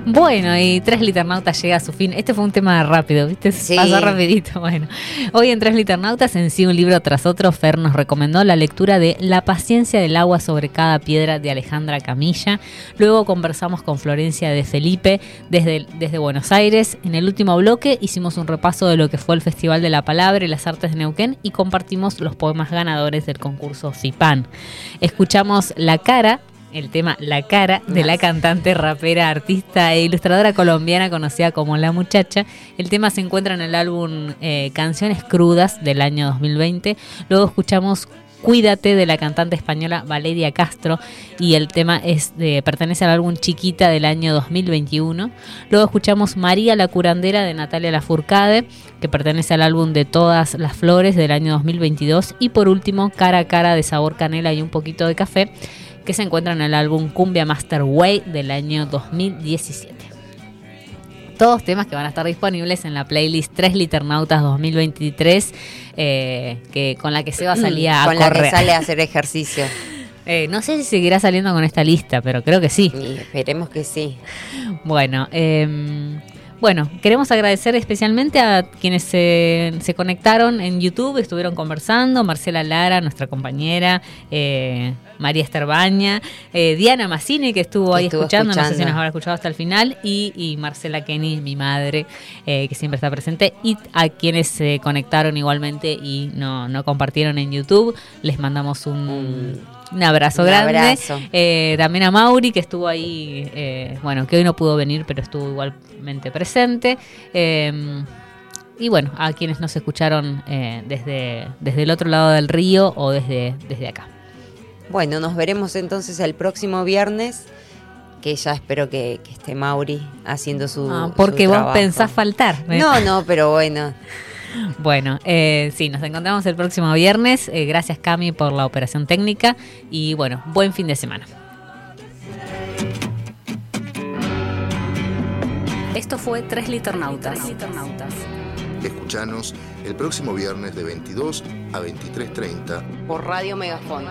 Bueno, y Tres Liternautas llega a su fin. Este fue un tema rápido, ¿viste? Sí. Pasó rapidito. Bueno, hoy en Tres Liternautas, en sí un libro tras otro, Fer nos recomendó la lectura de La paciencia del agua sobre cada piedra de Alejandra Camilla. Luego conversamos con Florencia de Felipe desde, desde Buenos Aires. En el último bloque hicimos un repaso de lo que fue el Festival de la Palabra y las Artes de Neuquén y compartimos los poemas ganadores del concurso FIPAN. Escuchamos La Cara el tema La cara de la cantante, rapera, artista e ilustradora colombiana conocida como La Muchacha. El tema se encuentra en el álbum eh, Canciones Crudas del año 2020. Luego escuchamos Cuídate de la cantante española Valeria Castro y el tema es de, pertenece al álbum Chiquita del año 2021. Luego escuchamos María la curandera de Natalia Lafourcade que pertenece al álbum de Todas las Flores del año 2022 y por último Cara a Cara de sabor canela y un poquito de café que se encuentra en el álbum Cumbia Master Way del año 2017. Todos temas que van a estar disponibles en la playlist 3 Liternautas 2023, eh, que, con la que se va a salir a con la correr. que sale a hacer ejercicio. Eh, no sé si seguirá saliendo con esta lista, pero creo que sí. Y esperemos que sí. Bueno, eh, bueno, queremos agradecer especialmente a quienes se, se conectaron en YouTube, estuvieron conversando, Marcela Lara, nuestra compañera, eh, María Esterbaña, eh, Diana Massini, que estuvo Que ahí estuvo escuchando, no sé si nos habrá escuchado hasta el final, y, y Marcela Kenny, mi madre, eh, que siempre está presente, y a quienes se conectaron igualmente y no, no compartieron en YouTube, les mandamos un, un abrazo Un grande. abrazo. Eh, también a Mauri, que estuvo ahí, eh, bueno, que hoy no pudo venir, pero estuvo igualmente presente. Eh, y bueno, a quienes nos escucharon eh, desde, desde el otro lado del río o desde, desde acá. Bueno, nos veremos entonces el próximo viernes, que ya espero que, que esté Mauri haciendo su. Ah, porque su vos trabajo. pensás faltar. ¿eh? No, no, pero bueno. Bueno, eh, sí, nos encontramos el próximo viernes. Eh, gracias Cami por la operación técnica y bueno, buen fin de semana. Esto fue Tres Liternautas. Tres Liternautas. Escuchanos el próximo viernes de 22 a 23.30 por Radio Radio Megafón.